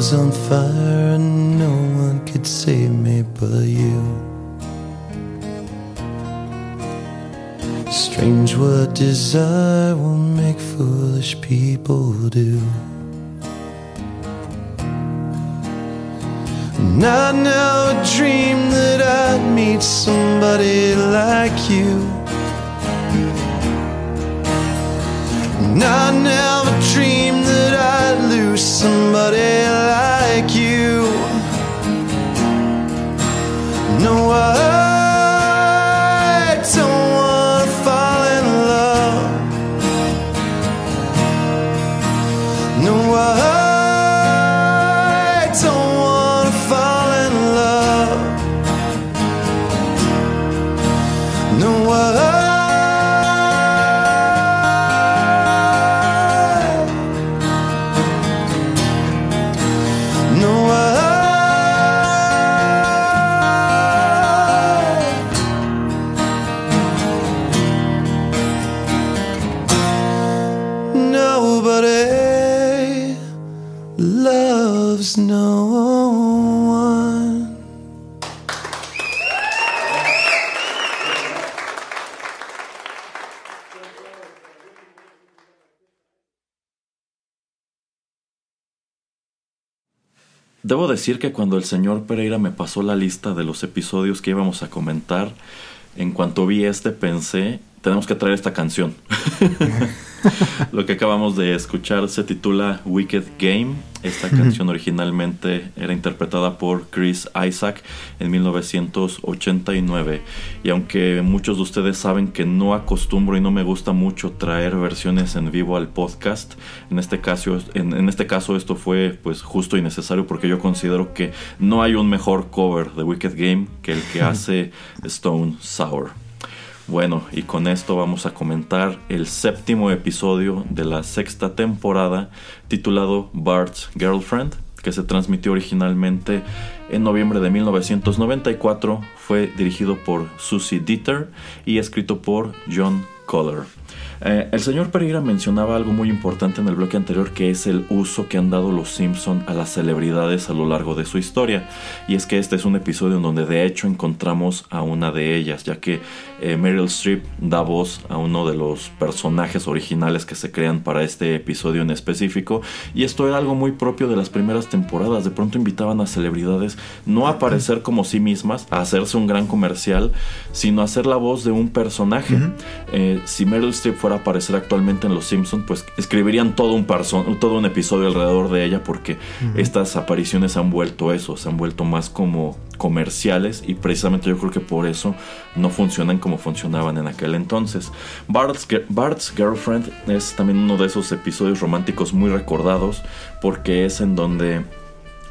Speaker 1: was on fire and no one could save me but you. Strange what desire will make foolish people do. And I never dreamed that I'd meet somebody like you. And I never dreamed that I'd somebody like you. No, I
Speaker 3: Debo decir que cuando el señor Pereira me pasó la lista de los episodios que íbamos a comentar, en cuanto vi este pensé, tenemos que traer esta canción. Lo que acabamos de escuchar se titula Wicked Game. Esta canción originalmente era interpretada por Chris Isaac en 1989. Y aunque muchos de ustedes saben que no acostumbro y no me gusta mucho traer versiones en vivo al podcast, en este caso, en, en este caso esto fue pues justo y necesario porque yo considero que no hay un mejor cover de Wicked Game que el que hace Stone Sour. Bueno, y con esto vamos a comentar el séptimo episodio de la sexta temporada titulado Bart's Girlfriend, que se transmitió originalmente en noviembre de 1994, fue dirigido por Susie Dieter y escrito por John Collar. Eh, el señor Pereira mencionaba algo muy importante en el bloque anterior que es el uso que han dado los Simpson a las celebridades a lo largo de su historia. Y es que este es un episodio en donde de hecho encontramos a una de ellas ya que eh, Meryl Streep da voz a uno de los personajes originales que se crean para este episodio en específico. Y esto era algo muy propio de las primeras temporadas. De pronto invitaban a celebridades no a aparecer como sí mismas a hacerse un gran comercial sino a hacer la voz de un personaje. Eh, si Meryl Streep fuera a aparecer actualmente en Los Simpsons, pues escribirían todo un, todo un episodio alrededor de ella porque estas apariciones han vuelto eso, se han vuelto más como comerciales y precisamente yo creo que por eso no funcionan como funcionaban en aquel entonces. Bart's, Bart's Girlfriend es también uno de esos episodios románticos muy recordados porque es en donde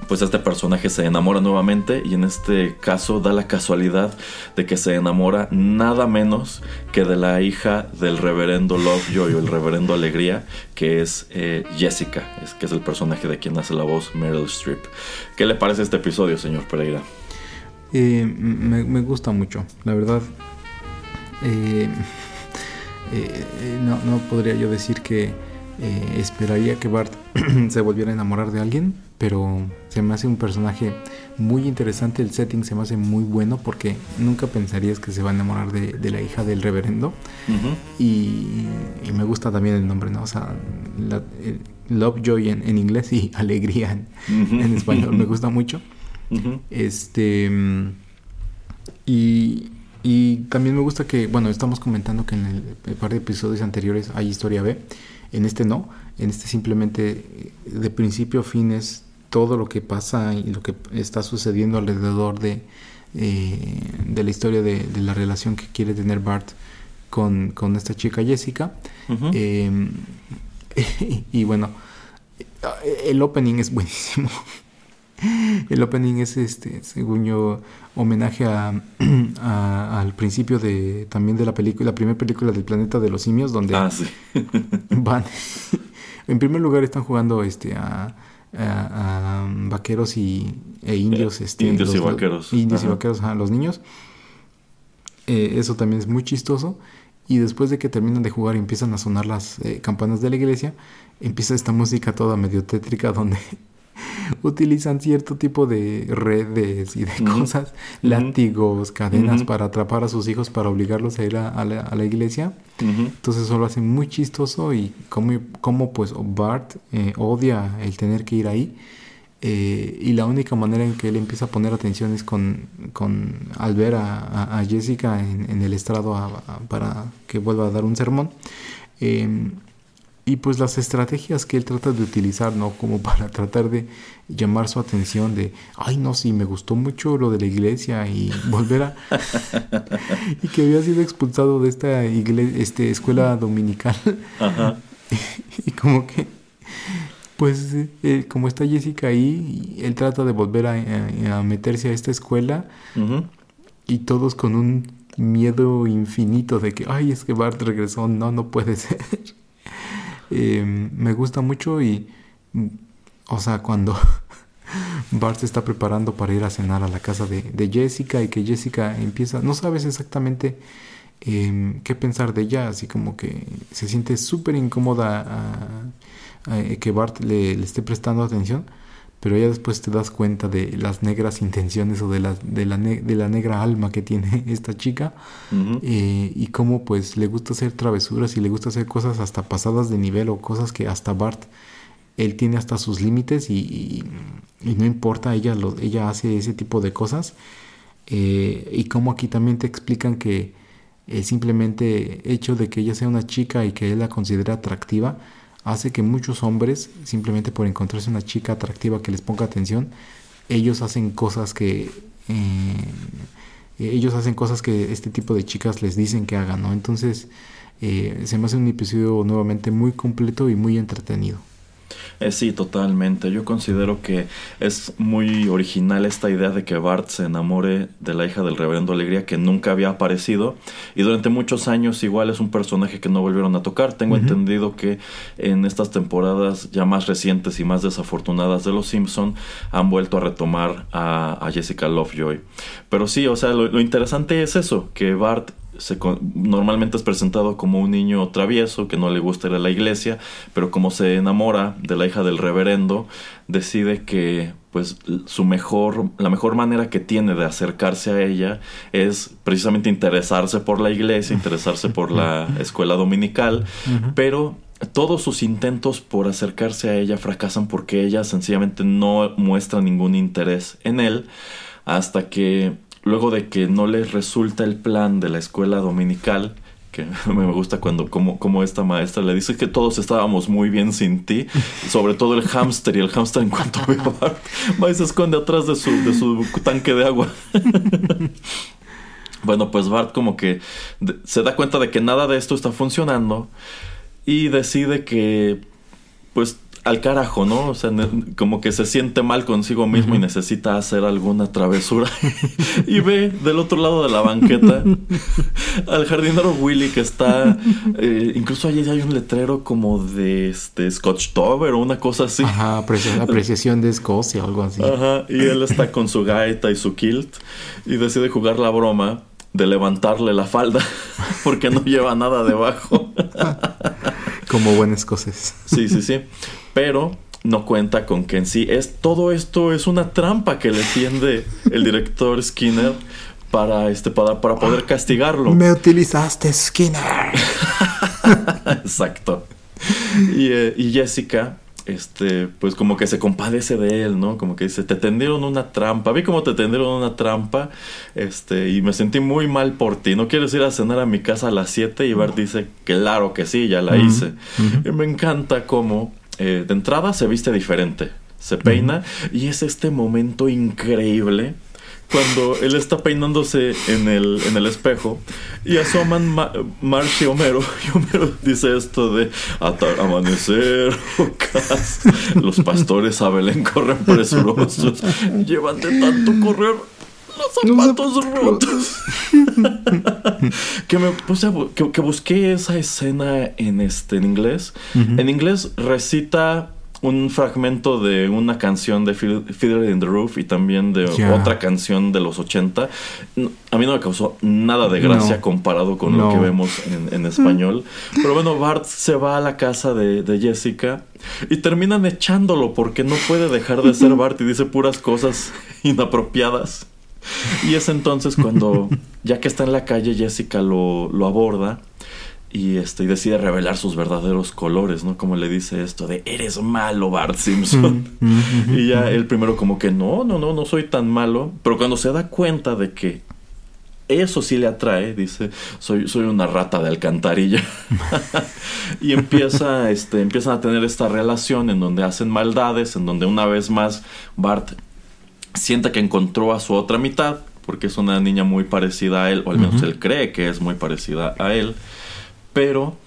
Speaker 3: pues este personaje se enamora nuevamente y en este caso da la casualidad de que se enamora nada menos que de la hija del reverendo Lovejoy o el reverendo Alegría que es eh, Jessica, es, que es el personaje de quien hace la voz Meryl Streep. ¿Qué le parece este episodio, señor Pereira?
Speaker 2: Eh, me, me gusta mucho, la verdad. eh, eh, eh, no, no podría yo decir que esperaría que Bart se volviera a enamorar de alguien, pero se me hace un personaje muy interesante. El setting se me hace muy bueno porque nunca pensarías que se va a enamorar de, de la hija del reverendo. Y, y me gusta también el nombre, ¿no? O sea, la- el Lovejoy en, en inglés y Alegría en, español me gusta mucho. Este. Y, y también me gusta que, bueno, estamos comentando que en el, el par de episodios anteriores hay historia B. En este no. En este simplemente de principio a fin es todo lo que pasa y lo que está sucediendo alrededor de, eh, de la historia de, de la relación que quiere tener Bart con, con esta chica Jessica. Eh, y bueno, el opening es buenísimo. El opening es este, según yo, homenaje a, a- al principio de también de la película, la primera película del planeta de los simios, donde
Speaker 3: Ah, sí.
Speaker 2: van. en primer lugar están jugando este a, a- a vaqueros y e indios,
Speaker 3: Eh,
Speaker 2: este,
Speaker 3: indios y vaqueros.
Speaker 2: indios y vaqueros, a los niños. Eh, eso también es muy chistoso. Y después de que terminan de jugar y empiezan a sonar las eh, campanas de la iglesia, empieza esta música toda medio tétrica donde utilizan cierto tipo de redes y de cosas, látigos, cadenas para atrapar a sus hijos para obligarlos a ir a, la, iglesia. Entonces eso lo hace muy chistoso y como, como pues Bart eh, odia el tener que ir ahí. Eh, y la única manera en que él empieza a poner atención es con, con al ver a, Jessica en, el estrado para que vuelva a dar un sermón. Em, y pues las estrategias que él trata de utilizar, ¿no? Como para tratar de llamar su atención de, ay, no, sí, me gustó mucho lo de la iglesia y volver a... y que había sido expulsado de esta iglesia, este, escuela dominical. y como que, pues, eh, como está Jessica ahí, él trata de volver a, meterse a esta escuela y todos con un miedo infinito de que, ay, es que Bart regresó, no, no puede ser. Eh, me gusta mucho y, o sea, cuando Bart se está preparando para ir a cenar a la casa de, Jessica y que Jessica empieza, no sabes exactamente em, qué pensar de ella, así como que se siente súper incómoda a, que Bart le, esté prestando atención pero ya después te das cuenta de las negras intenciones o de la, de la, de la negra alma que tiene esta chica eh, y cómo pues le gusta hacer travesuras y le gusta hacer cosas hasta pasadas de nivel o cosas que hasta Bart él tiene hasta sus límites y, no importa, ella, lo, ella hace ese tipo de cosas eh, y como aquí también te explican que el simplemente hecho de que ella sea una chica y que él la considera atractiva hace que muchos hombres, simplemente por encontrarse una chica atractiva que les ponga atención, ellos hacen cosas que... Eh, ellos hacen cosas que este tipo de chicas les dicen que hagan, ¿no? Entonces, eh, se me hace un episodio nuevamente muy completo y muy entretenido.
Speaker 3: Eh, sí, totalmente. Yo considero que es muy original esta idea de que Bart se enamore de la hija del reverendo Alegría que nunca había aparecido y durante muchos años igual es un personaje que no volvieron a tocar. Tengo entendido que en estas temporadas ya más recientes y más desafortunadas de Los Simpson han vuelto a retomar a, Jessica Lovejoy. Pero sí, o sea, lo interesante es eso, que Bart normalmente es presentado como un niño travieso que no le gusta ir a la iglesia, pero como se enamora de la hija del reverendo, decide que pues su mejor la mejor manera que tiene de acercarse a ella es precisamente interesarse por la iglesia, interesarse por la escuela dominical, pero todos sus intentos por acercarse a ella fracasan porque ella sencillamente no muestra ningún interés en él hasta que luego de que no les resulta el plan de la escuela dominical, que me gusta cuando como, como esta maestra le dice que todos estábamos muy bien sin ti, sobre todo el hámster y el hámster en cuanto ve a Bart, va y se esconde atrás de su, de su tanque de agua. bueno, pues Bart como que se da cuenta de que nada de esto está funcionando y decide que pues al carajo, ¿no? O sea, como que se siente mal consigo mismo y necesita hacer alguna travesura. y ve del otro lado de la banqueta al jardinero Willy que está. Eh, incluso allí hay un letrero como de este Scotch Tower o una cosa así.
Speaker 2: Ajá, apreciación de Escocia o algo así.
Speaker 3: Ajá, y él está con su gaita y su kilt y decide jugar la broma de levantarle la falda porque no lleva nada debajo.
Speaker 2: Como buen escocés.
Speaker 3: Sí, sí, sí pero no cuenta con que en sí es todo esto es una trampa que le tiende el director Skinner para este para, para poder castigarlo.
Speaker 2: Me utilizaste Skinner.
Speaker 3: Exacto. Y, eh, y, Jessica este pues como que se compadece de él, ¿no? Como que dice, "Te tendieron una trampa. Vi cómo te tendieron una trampa." Este, y me sentí muy mal por ti. ¿No quieres ir a cenar a mi casa a las 7? Y Bart dice, "Claro que sí, ya la hice." Y me encanta cómo eh, de entrada se viste diferente, se peina y es este momento increíble cuando él está peinándose en el, en el espejo y asoman Ma y Homero y Homero dice esto de amanecer los pastores a Belén corren presurosos llevan de tanto correr los zapatos rotos. que me que, busqué esa escena en este en inglés. En inglés recita un fragmento de una canción de Fid- Fiddler in the Roof y también de otra canción de los 80. N- A mí no me causó nada de gracia
Speaker 2: No.
Speaker 3: comparado con lo que vemos en, en español. Pero bueno, Bart se va a la casa de, de Jessica y terminan echándolo porque no puede dejar de ser Bart y dice puras cosas inapropiadas. Y es entonces cuando, ya que está en la calle, Jessica lo, lo aborda y, este, y decide revelar sus verdaderos colores, ¿no? Como le dice esto de, eres malo, Bart Simpson. y ya él primero como que, no, no, no, no soy tan malo. Pero cuando se da cuenta de que eso sí le atrae, dice, soy, soy una rata de alcantarilla. y empieza, este, empiezan a tener esta relación en donde hacen maldades, en donde una vez más Bart siente que encontró a su otra mitad, porque es una niña muy parecida a él, o al menos él cree que es muy parecida a él. Pero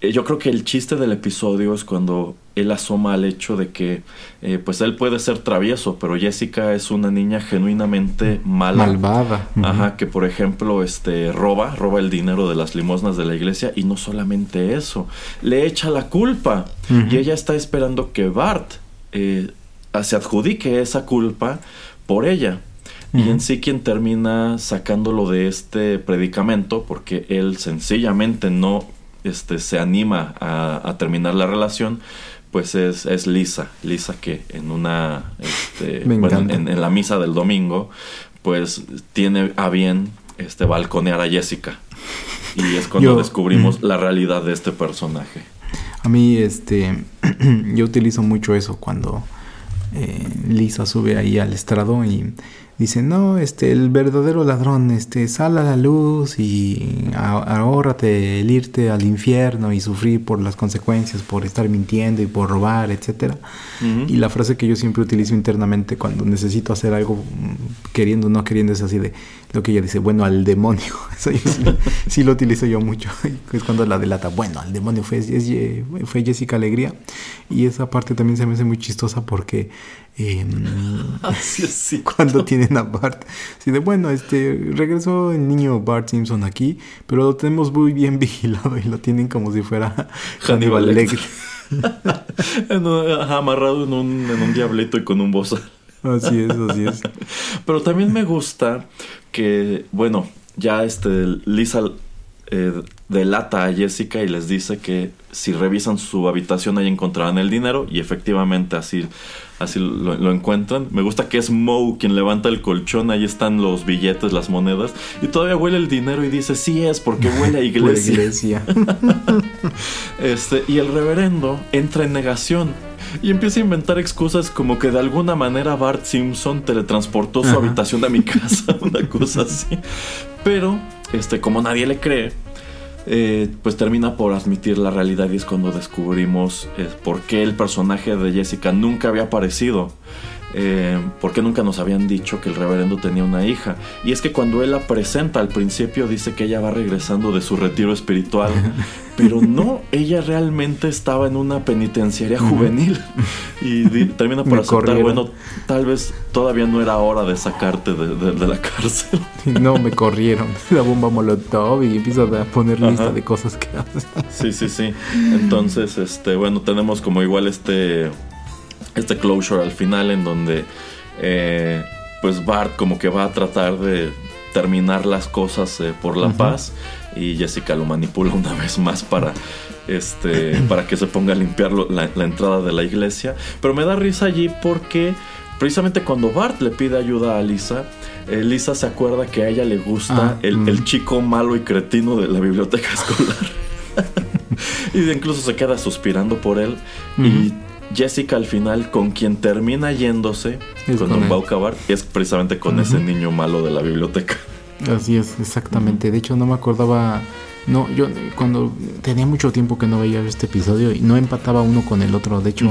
Speaker 3: eh, yo creo que el chiste del episodio es cuando él asoma al hecho de que eh, pues él puede ser travieso, pero Jessica es una niña genuinamente mala.
Speaker 2: Malvada.
Speaker 3: Ajá, que por ejemplo, este roba, roba el dinero de las limosnas de la iglesia y no solamente eso, le echa la culpa y ella está esperando que Bart eh, se adjudique esa culpa por ella. Y en sí quien termina sacándolo de este predicamento, porque él sencillamente no este, se anima a, a terminar la relación, pues es, es Lisa. Lisa que en una, este, bueno, en, en la misa del domingo, pues tiene a bien este, balconear a Jessica. Y es cuando
Speaker 2: Yo-
Speaker 3: descubrimos la realidad de este personaje.
Speaker 2: A mí, este, yo utilizo mucho eso cuando eh, Lisa sube ahí al estrado y dice, no, este, el verdadero ladrón, este, sal a la luz y ahórrate el irte al infierno y sufrir por las consecuencias, por estar mintiendo y por robar, etcétera.
Speaker 3: Ujú.
Speaker 2: Y la frase que yo siempre utilizo internamente cuando necesito hacer algo queriendo o no queriendo es así de lo que ella dice, bueno, al demonio. Eso yo sí, sí lo utilizo yo mucho. Es cuando la delata, bueno, al demonio fue, fue Jessica Alegría. Y esa parte también se me hace muy chistosa porque
Speaker 3: es, sí.
Speaker 2: cuando tienen a Bart. Así de, bueno, este, regresó el niño Bart Simpson aquí, pero lo tenemos muy bien vigilado y lo tienen como si fuera
Speaker 3: Hannibal Lecter. En un- amarrado en un, en un diablito y con un bozal.
Speaker 2: Así es, así es.
Speaker 3: Pero también me gusta que, bueno, ya este Lisa eh, delata a Jessica y les dice que si revisan su habitación ahí encontrarán el dinero y efectivamente así, así lo, lo encuentran. Me gusta que es Moe quien levanta el colchón, ahí están los billetes, las monedas y todavía huele el dinero y dice sí es porque huele a iglesia.
Speaker 2: iglesia.
Speaker 3: Este, y el reverendo entra en negación y empieza a inventar excusas como que de alguna manera Bart Simpson teletransportó su
Speaker 2: Ajá.
Speaker 3: habitación a mi casa, una cosa así. Pero, este, como nadie le cree, eh, pues termina por admitir la realidad y es cuando descubrimos eh, por qué el personaje de Jessica nunca había aparecido. Eh, por qué nunca nos habían dicho que el reverendo tenía una hija. Y es que cuando él la presenta al principio dice que ella va regresando de su retiro espiritual. Pero no, ella realmente estaba en una penitenciaria juvenil. Y termina por
Speaker 2: Me
Speaker 3: aceptar,
Speaker 2: corrieron.
Speaker 3: bueno, tal vez todavía no era hora de sacarte de, de- de la cárcel.
Speaker 2: No, me corrieron. La bomba molotov y empieza a poner lista
Speaker 3: Ajá.
Speaker 2: de cosas que hace.
Speaker 3: Sí, sí, sí. Entonces, este, bueno, tenemos como igual este, este closure al final en donde, eh, pues Bart como que va a tratar de terminar las cosas eh, por la
Speaker 2: Ujú.
Speaker 3: paz y Jessica lo manipula una vez más para, este, para que se ponga a limpiar lo- la, la entrada de la iglesia. Pero me da risa allí porque precisamente cuando Bart le pide ayuda a Lisa, eh, Lisa se acuerda que a ella le gusta
Speaker 2: Ah,
Speaker 3: el,
Speaker 2: mm.
Speaker 3: el chico malo y cretino de la biblioteca escolar. y incluso se queda suspirando por él. Y Jessica al final, con quien termina yéndose,
Speaker 2: Es
Speaker 3: con
Speaker 2: él.
Speaker 3: Baucabar, es precisamente con ese niño malo de la biblioteca.
Speaker 2: Así es, exactamente. De hecho, no me acordaba. No, yo cuando tenía mucho tiempo que no veía este episodio y no empataba uno con el otro. De hecho,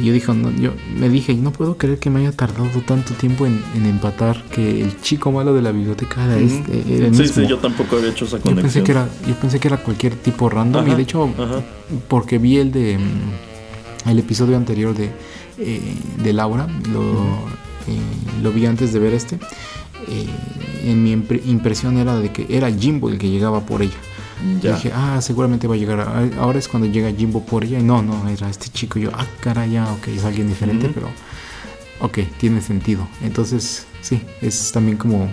Speaker 2: yo dije, no, yo me dije, no puedo creer que me haya tardado tanto tiempo en, en empatar que el chico malo de la biblioteca era este, era el
Speaker 3: Sí,
Speaker 2: mismo.
Speaker 3: sí, yo tampoco había hecho esa
Speaker 2: Yo
Speaker 3: conexión.
Speaker 2: pensé que era, yo pensé que era cualquier tipo random y de hecho
Speaker 3: ajá.
Speaker 2: porque vi el de mm, el episodio anterior de, eh, de Laura, lo, eh, lo vi antes de ver este. eh, en mi impre- impresión era de que era Jimbo el que llegaba por ella.
Speaker 3: Ya.
Speaker 2: dije, ah, seguramente va a llegar. a- Ahora es cuando llega Jimbo por ella. Y no, no, era este chico. Yo, ah, cara, ya, ok, es alguien diferente, pero ok, tiene sentido. Entonces, sí, es también como.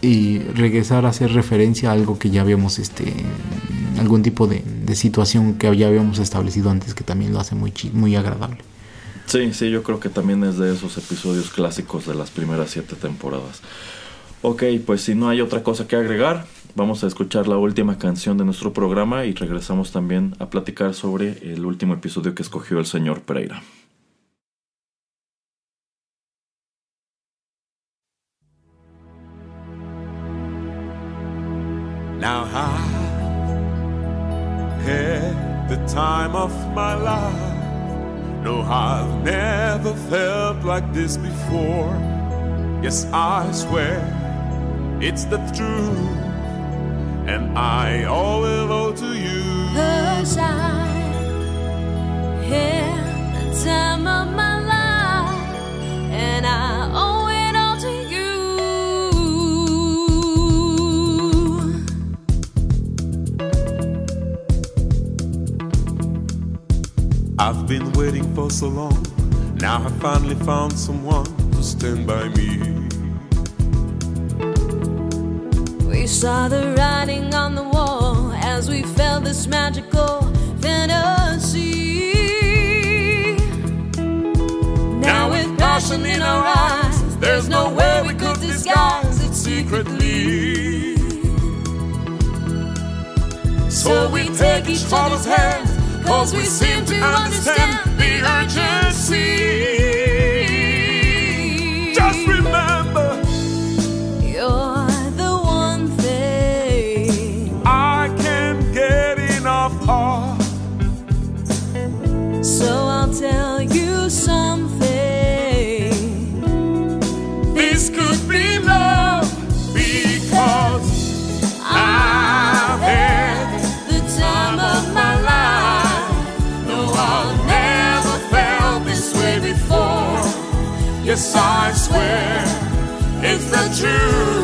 Speaker 2: Y regresar a hacer referencia a algo que ya habíamos, este, algún tipo de, de situación que ya habíamos establecido antes, que también lo hace muy, muy agradable.
Speaker 3: Sí, sí, yo creo que también es de esos episodios clásicos de las primeras siete temporadas. Ok, pues si no hay otra cosa que agregar, vamos a escuchar la última canción de nuestro programa y regresamos también a platicar sobre el último episodio que escogió el señor Pereira.
Speaker 5: I've never felt like this before. Yes, I swear it's the truth, and I owe it all to you.
Speaker 6: Cause I had the time of my life, and I
Speaker 5: I've been waiting for so long. Now I finally found someone to stand by me.
Speaker 6: We saw the writing on the wall as we felt this magical fantasy. Now, with passion in our eyes, there's no way we could disguise it secretly.
Speaker 5: So we take each other's hands, cause we seem to understand the urgency. Yes, I swear it's the truth,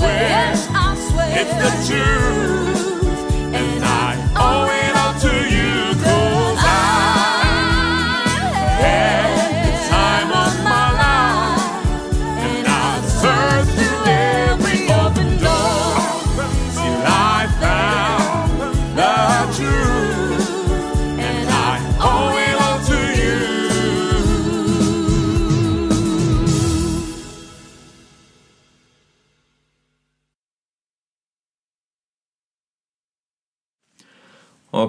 Speaker 5: swear, I swear it's the truth.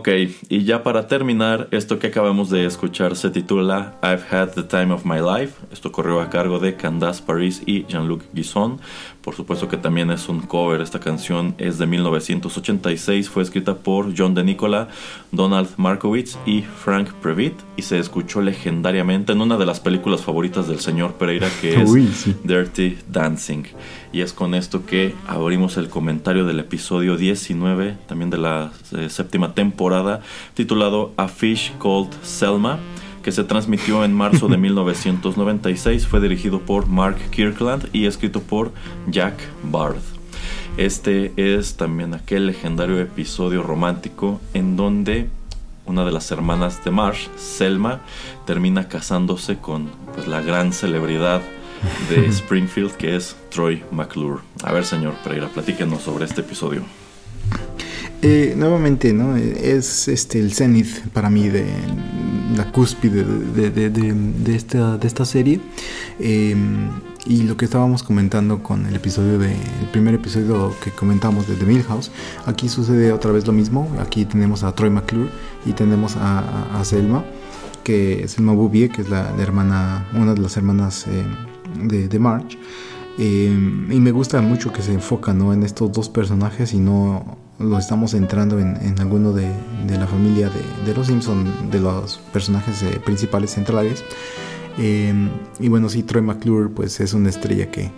Speaker 3: Ok, y ya para terminar, esto que acabamos de escuchar se titula I've Had the Time of My Life. Esto corrió a cargo de Candace Paris y Jean-Luc Guisson. Por supuesto que también es un cover. Esta canción es de 1986. Fue escrita por John De Nicola, Donald Markowitz y Frank Previtt. Y se escuchó legendariamente en una de las películas favoritas del señor Pereira, que es
Speaker 2: Uy, sí.
Speaker 3: Dirty Dancing. Y es con esto que abrimos el comentario del episodio 19, también de la eh, séptima temporada, titulado A Fish Called Selma, que se transmitió en marzo de 1996. Fue dirigido por Mark Kirkland y escrito por Jack Barth. Este es también aquel legendario episodio romántico en donde una de las hermanas de Marsh, Selma, termina casándose con pues, la gran celebridad de Springfield que es Troy McClure. A ver, señor Pereira, platíquenos sobre este episodio.
Speaker 2: Eh, nuevamente, ¿no? Eh, Es este el cenit para mí de la cúspide de, de- de- de esta, serie. Eh, y lo que estábamos comentando con el episodio de el primer episodio que comentamos de The Millhouse, aquí sucede otra vez lo mismo. Aquí tenemos a Troy McClure y tenemos a, Selma, que es Selma Bouvier, que es la, hermana, una de las hermanas eh, de, de March. Eh, y me gusta mucho que se enfoca ¿no? en estos dos personajes y no lo estamos entrando en, en alguno de, de la familia de, de los Simpson, de los personajes eh, principales centrales. Eh, y bueno, sí, Troy McClure pues es una estrella que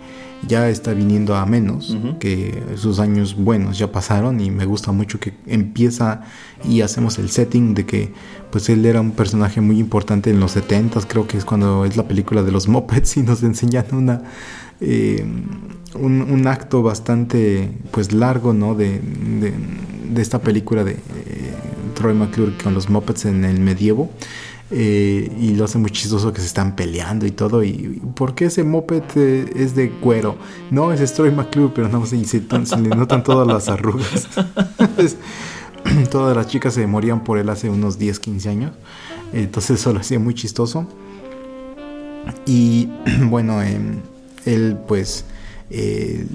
Speaker 2: ya está viniendo a menos, que sus años buenos ya pasaron y me gusta mucho que empieza y hacemos el setting de que pues él era un personaje muy importante en los 70s, creo que es cuando es la película de los Muppets y nos enseñan una eh, un, acto bastante pues largo no de, de, esta película de eh, Troy McClure con los Muppets en el medievo eh, y lo hace muy chistoso que se están peleando y todo. ¿Y por qué ese moped eh, es de cuero? No, es Troy McClure, pero no y se, se le notan todas las arrugas. Todas las chicas se morían por él hace unos 10, 15 años. Entonces eso lo hacía muy chistoso. Y bueno, em, él pues eh,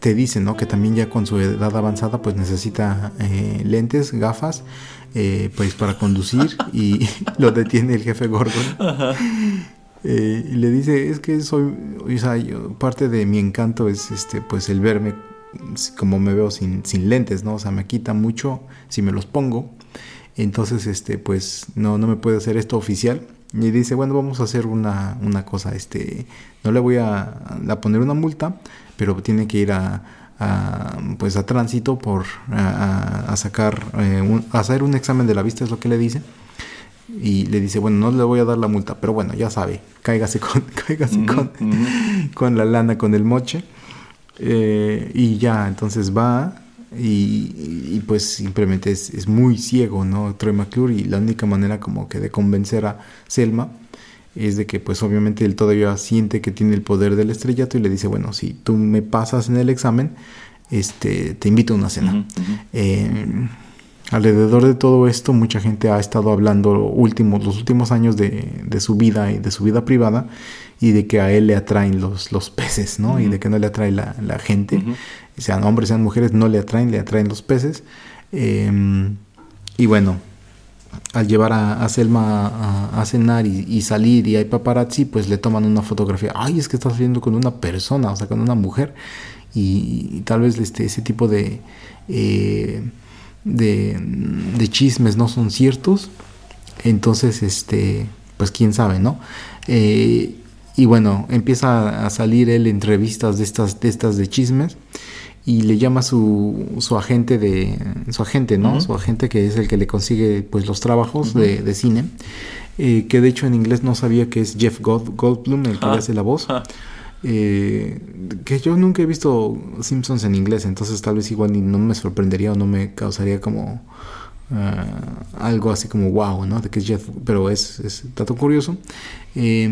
Speaker 2: te dice, ¿no? Que también ya con su edad avanzada pues necesita eh, lentes, gafas, eh, pues para conducir y lo detiene el jefe Gordon. Eh, y le dice, es que soy, o sea, yo- parte de mi encanto es este, pues el verme como me veo sin, sin lentes, ¿no? O sea, me quita mucho si me los pongo. Entonces, este, pues no, no me puede hacer esto oficial. Y dice, bueno, vamos a hacer una, una cosa, este, no le voy a, a poner una multa, pero tiene que ir a, a, pues a tránsito por a, sacar, eh, un- a hacer un examen de la vista, es lo que le dice. Y le dice, bueno, no le voy a dar la multa, pero bueno, ya sabe, cáigase con, cáigase con, con la lana, con el moche. Eh, y ya, entonces va y, y, pues simplemente es, es muy ciego, ¿no? Troy McClure y la única manera como que de convencer a Selma es de que pues obviamente él todavía siente que tiene el poder del estrellato y le dice, bueno, si tú me pasas en el examen, este, te invito a una cena. Eh, alrededor de todo esto, mucha gente ha estado hablando últimos, los últimos años de, de su vida y de su vida privada y de que a él le atraen los, los peces, ¿no? Y de que no le atrae la, la gente.
Speaker 3: Ujú.
Speaker 2: Sean hombres, sean mujeres, no le atraen, le atraen los peces. Eh, y bueno, al llevar a, a Selma a, a cenar y, y salir y hay paparazzi, pues le toman una fotografía. Ay, es que está saliendo con una persona, o sea, con una mujer. Y, y tal vez este, ese tipo de, eh, de, de chismes no son ciertos. Entonces, este, pues quién sabe, ¿no? Eh, y bueno, empieza a salir él en revistas de estas, de estas de chismes y le llama su, su agente de su agente, ¿no? Su agente que es el que le consigue pues los trabajos de, de cine. eh, que de hecho en inglés no sabía que es Jeff Gold- Goldblum el que
Speaker 3: Ah.
Speaker 2: le hace la voz.
Speaker 3: Ah.
Speaker 2: Eh, que yo nunca he visto Simpsons en inglés, entonces tal vez igual ni no me sorprendería o no me causaría como ah, algo así como wow, ¿no? De que es Jeff, pero es, es dato curioso. Eh,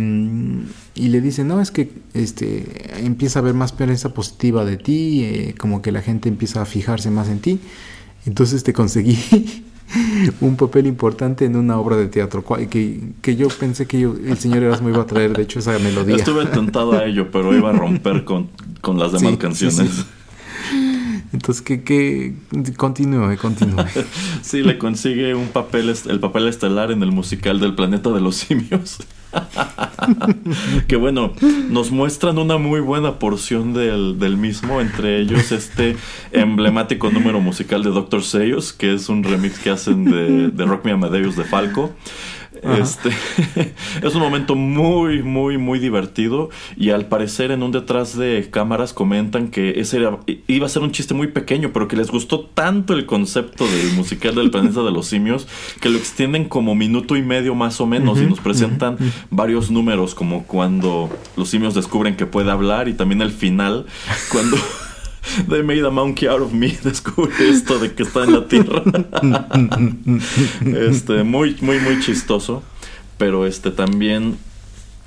Speaker 2: y le dice, no, es que este empieza a haber más prensa positiva de ti, eh, como que la gente empieza a fijarse más en ti. Entonces te conseguí un papel importante en una obra de teatro que, que yo pensé que yo- el señor Erasmo iba a traer, de hecho, esa melodía.
Speaker 3: Estuve tentado a ello, pero iba a romper con, con las demás
Speaker 2: Sí,
Speaker 3: canciones.
Speaker 2: sí, Entonces, que, que continúe, continúe.
Speaker 3: Sí, le consigue un papel, el papel estelar en el musical del planeta de los simios. que bueno, nos muestran una muy buena porción del, del mismo, entre ellos este emblemático número musical de Doctor Seuss, que es un remix que hacen de, de Rock Me Amadeus de Falco. Este es un momento muy, muy, muy divertido. Y al parecer, en un detrás de cámaras comentan que ese era- iba a ser un chiste muy pequeño, pero que les gustó tanto el concepto del musical del planeta de los simios que lo extienden como minuto y medio más o menos. y nos presentan varios números, como cuando los simios descubren que puede hablar, y también el final, cuando. They made a monkey out of me. Descubre esto de que está en la tierra. este, muy, muy, muy chistoso. Pero este también,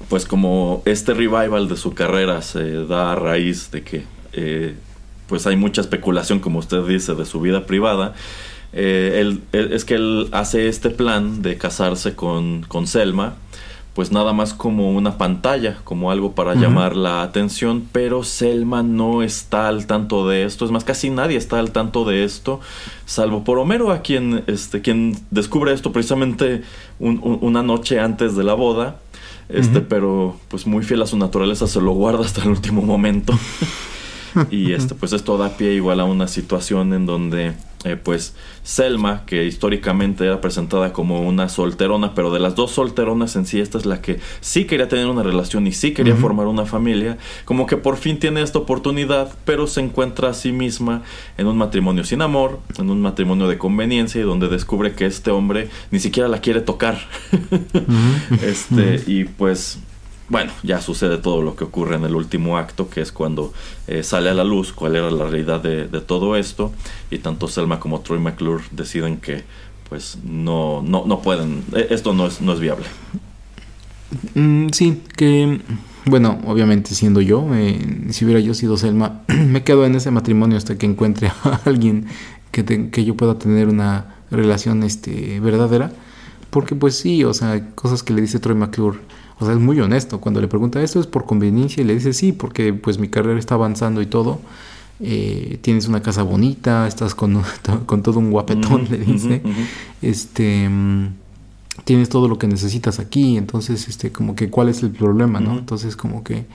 Speaker 3: pues como este revival de su carrera se da a raíz de que eh, pues hay mucha especulación, como usted dice, de su vida privada. eh, él- él- es que él hace este plan de casarse con, con Selma, pues nada más como una pantalla, como algo para llamar la atención, pero Selma no está al tanto de esto, es más, casi nadie está al tanto de esto, salvo por Homero, a quien, este, quien descubre esto precisamente un- un- una noche antes de la boda, este, pero pues muy fiel a su naturaleza se lo guarda hasta el último momento. y este, pues esto da pie igual a una situación en donde eh, pues Selma, que históricamente era presentada como una solterona, pero de las dos solteronas en sí, esta es la que sí quería tener una relación y sí quería formar una familia, como que por fin tiene esta oportunidad, pero se encuentra a sí misma en un matrimonio sin amor, en un matrimonio de conveniencia y donde descubre que este hombre ni siquiera la quiere tocar. este, y pues bueno, ya sucede todo lo que ocurre en el último acto, que es cuando eh, sale a la luz cuál era la realidad de, todo esto, y tanto Selma como Troy McClure deciden que pues no, no, no pueden, eh, esto no es, no es viable.
Speaker 2: Mm, sí, que bueno, obviamente siendo yo, eh, si hubiera yo sido Selma, me quedo en ese matrimonio hasta que encuentre a alguien que, que yo pueda tener una relación este, verdadera. Porque pues sí, o sea, cosas que le dice Troy McClure, o sea, es muy honesto. Cuando le pregunta esto es por conveniencia y le dice sí, porque pues mi carrera está avanzando y todo. Eh, tienes una casa bonita, estás con, con todo un guapetón, le dice. Este... mm, tienes todo lo que necesitas aquí, entonces, este, como que, ¿cuál es el problema, no? Entonces, como que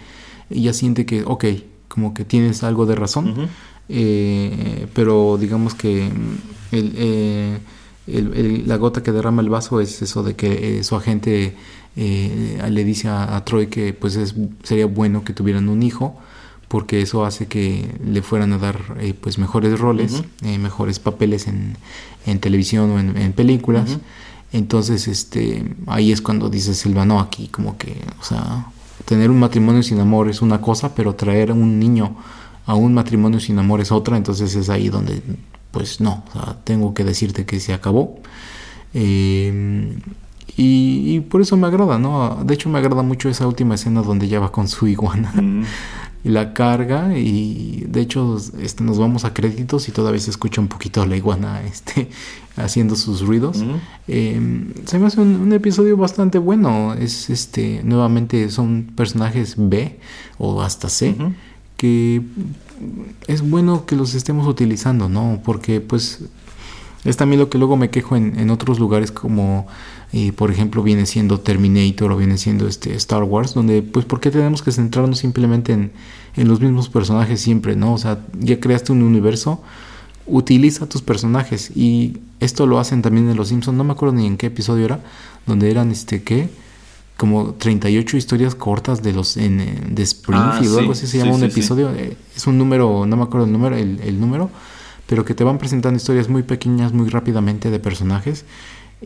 Speaker 2: ella siente que, ok, como que tienes algo de razón, eh, pero digamos que mm, el, eh, el- el- la gota que derrama el vaso es eso de que su agente eh, le dice a, a Troy que pues es, sería bueno que tuvieran un hijo porque eso hace que le fueran a dar eh, pues mejores roles, eh, mejores papeles en, en televisión o en, en películas. Entonces, este, ahí es cuando dice Silva, no, aquí como que, o sea, tener un matrimonio sin amor es una cosa, pero traer a un niño a un matrimonio sin amor es otra, entonces es ahí donde, pues no, o sea, tengo que decirte que se acabó. Eh, y, y por eso me agrada, ¿no? De hecho me agrada mucho esa última escena donde ya va con su iguana y la carga y de hecho este, nos vamos a créditos y todavía se escucha un poquito a la iguana este, haciendo sus ruidos. Eh, se me hace un, un episodio bastante bueno. Es este nuevamente son personajes B o hasta C que es bueno que los estemos utilizando, ¿no? Porque pues es también lo que luego me quejo en, en otros lugares como eh, por ejemplo viene siendo Terminator o viene siendo este Star Wars donde pues ¿por qué tenemos que centrarnos simplemente en, en los mismos personajes siempre no o sea ya creaste un universo utiliza tus personajes. Y esto lo hacen también en Los Simpsons no me acuerdo ni en qué episodio era donde eran este qué como 38 historias cortas de los en, eh, de Springfield
Speaker 3: Ah,
Speaker 2: o algo
Speaker 3: sí,
Speaker 2: así se
Speaker 3: sí,
Speaker 2: llama un
Speaker 3: sí,
Speaker 2: episodio. Eh, es un número no me acuerdo el número el, el número pero que te van presentando historias muy pequeñas muy rápidamente de personajes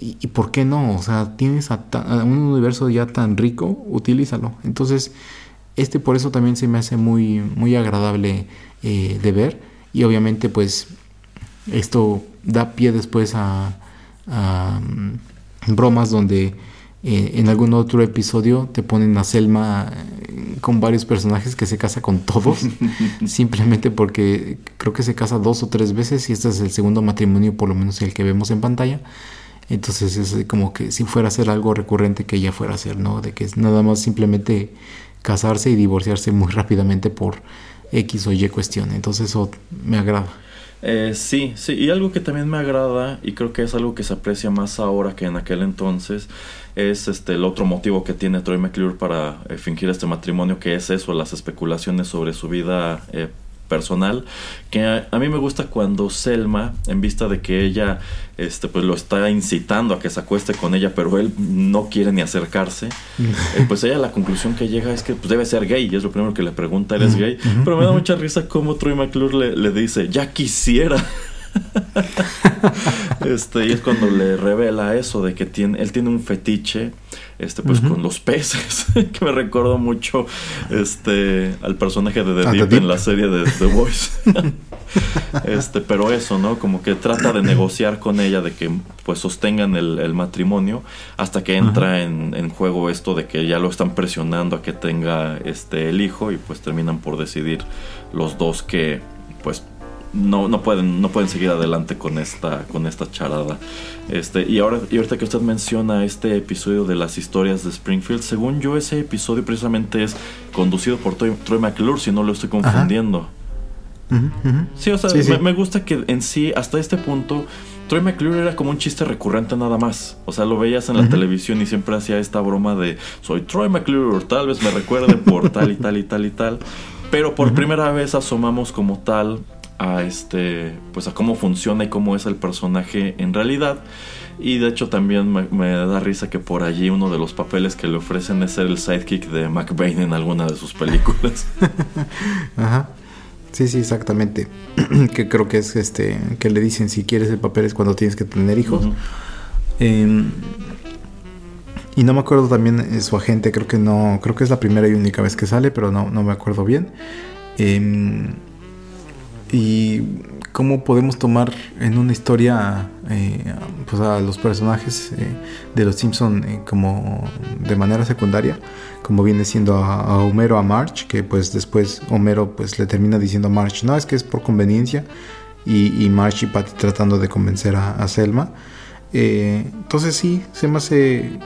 Speaker 2: y, y por qué no o sea tienes a, ta- a un universo ya tan rico utilízalo. Entonces este por eso también se me hace muy, muy agradable eh, de ver. Y obviamente pues esto da pie después a, a, mm, bromas donde eh, en algún otro episodio te ponen a Selma eh, con varios personajes que se casa con todos, simplemente porque creo que se casa dos o tres veces y este es el segundo matrimonio, por lo menos el que vemos en pantalla. Entonces es como que si fuera a ser algo recurrente que ella fuera a hacer, ¿no? De que es nada más simplemente casarse y divorciarse muy rápidamente por X o Y cuestión. Entonces eso me agrada.
Speaker 3: Eh, sí, sí, y algo que también me agrada y creo que es algo que se aprecia más ahora que en aquel entonces es este el otro motivo que tiene Troy McClure para eh, fingir este matrimonio que es eso, las especulaciones sobre su vida eh, personal que a, a, mí me gusta cuando Selma en vista de que ella este pues lo está incitando a que se acueste con ella pero él no quiere ni acercarse eh, pues ella la conclusión que llega es que pues, debe ser gay y es lo primero que le pregunta eres gay pero me da mucha risa como Troy McClure le, le dice ya quisiera este, y es cuando le revela eso de que tiene, él tiene un fetiche este, pues con los peces, que me recuerdo mucho este, al personaje de The, Deep, en la serie de The Voice. este, pero eso, ¿no? Como que trata de negociar con ella de que pues sostengan el, el matrimonio hasta que entra en, en, juego esto de que ya lo están presionando a que tenga este el hijo y pues terminan por decidir los dos que pues no, no, pueden, no pueden seguir adelante con esta, con esta charada. Este, y, ahora, y ahorita que usted menciona este episodio de las historias de Springfield, según yo ese episodio precisamente es conducido por Troy, Troy McClure, si no lo estoy confundiendo.
Speaker 2: Uh -huh, uh -huh.
Speaker 3: Sí, o sea,
Speaker 2: Sí, sí.
Speaker 3: Me, me gusta que en sí, hasta este punto, Troy McClure era como un chiste recurrente nada más. O sea, lo veías en la televisión y siempre hacía esta broma de soy Troy McClure, tal vez me recuerde por tal y tal y tal y tal. Pero por primera vez asomamos como tal a este pues a cómo funciona y cómo es el personaje en realidad. Y de hecho también me, me da risa que por allí uno de los papeles que le ofrecen es ser el sidekick de McBain en alguna de sus películas.
Speaker 2: Ajá. Sí, sí, exactamente. que creo que es este que le dicen si quieres el papel es cuando tienes que tener hijos. Eh, y no me acuerdo también eh, su agente, creo que no, creo que es la primera y única vez que sale, pero no, no me acuerdo bien. Eh, y cómo podemos tomar en una historia eh, pues a los personajes eh, de los Simpson eh, como de manera secundaria como viene siendo a, a, Homero a March que pues después Homero pues le termina diciendo a March no es que es por conveniencia y, y March y Patty tratando de convencer a, a Selma. Entonces sí se me hace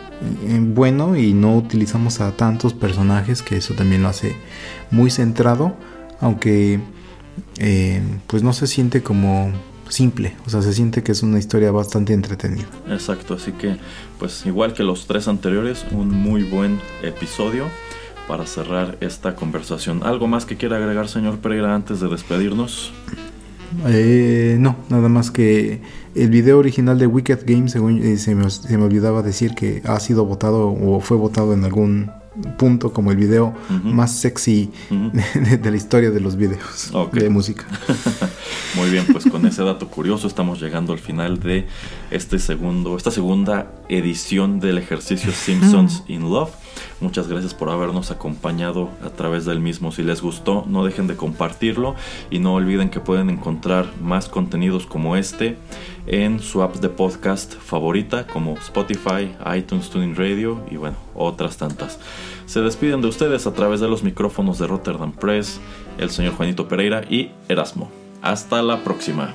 Speaker 2: bueno y no utilizamos a tantos personajes que eso también lo hace muy centrado aunque eh, pues no se siente como simple, o sea, se siente que es una historia bastante entretenida.
Speaker 3: Exacto, así que pues igual que los tres anteriores, un muy buen episodio para cerrar esta conversación. ¿Algo más que quiera agregar, señor Pereira, antes de despedirnos?
Speaker 2: Eh, no, nada más que el video original de Wicked Games, según eh, se, me, se me olvidaba decir que ha sido votado o fue votado en algún punto como el video uh -huh. más sexy uh -huh. de, de, la historia de los videos okay. de música.
Speaker 3: Muy bien, pues con ese dato curioso estamos llegando al final de este segundo, esta segunda edición del ejercicio Simpsons in Love. Muchas gracias por habernos acompañado a través del mismo. Si les gustó, no dejen de compartirlo y no olviden que pueden encontrar más contenidos como este en su app de podcast favorita como Spotify, iTunes, Tuning Radio y bueno, otras tantas. Se despiden de ustedes a través de los micrófonos de Rotterdam Press, el señor Juanito Pereira y Erasmo. Hasta la próxima.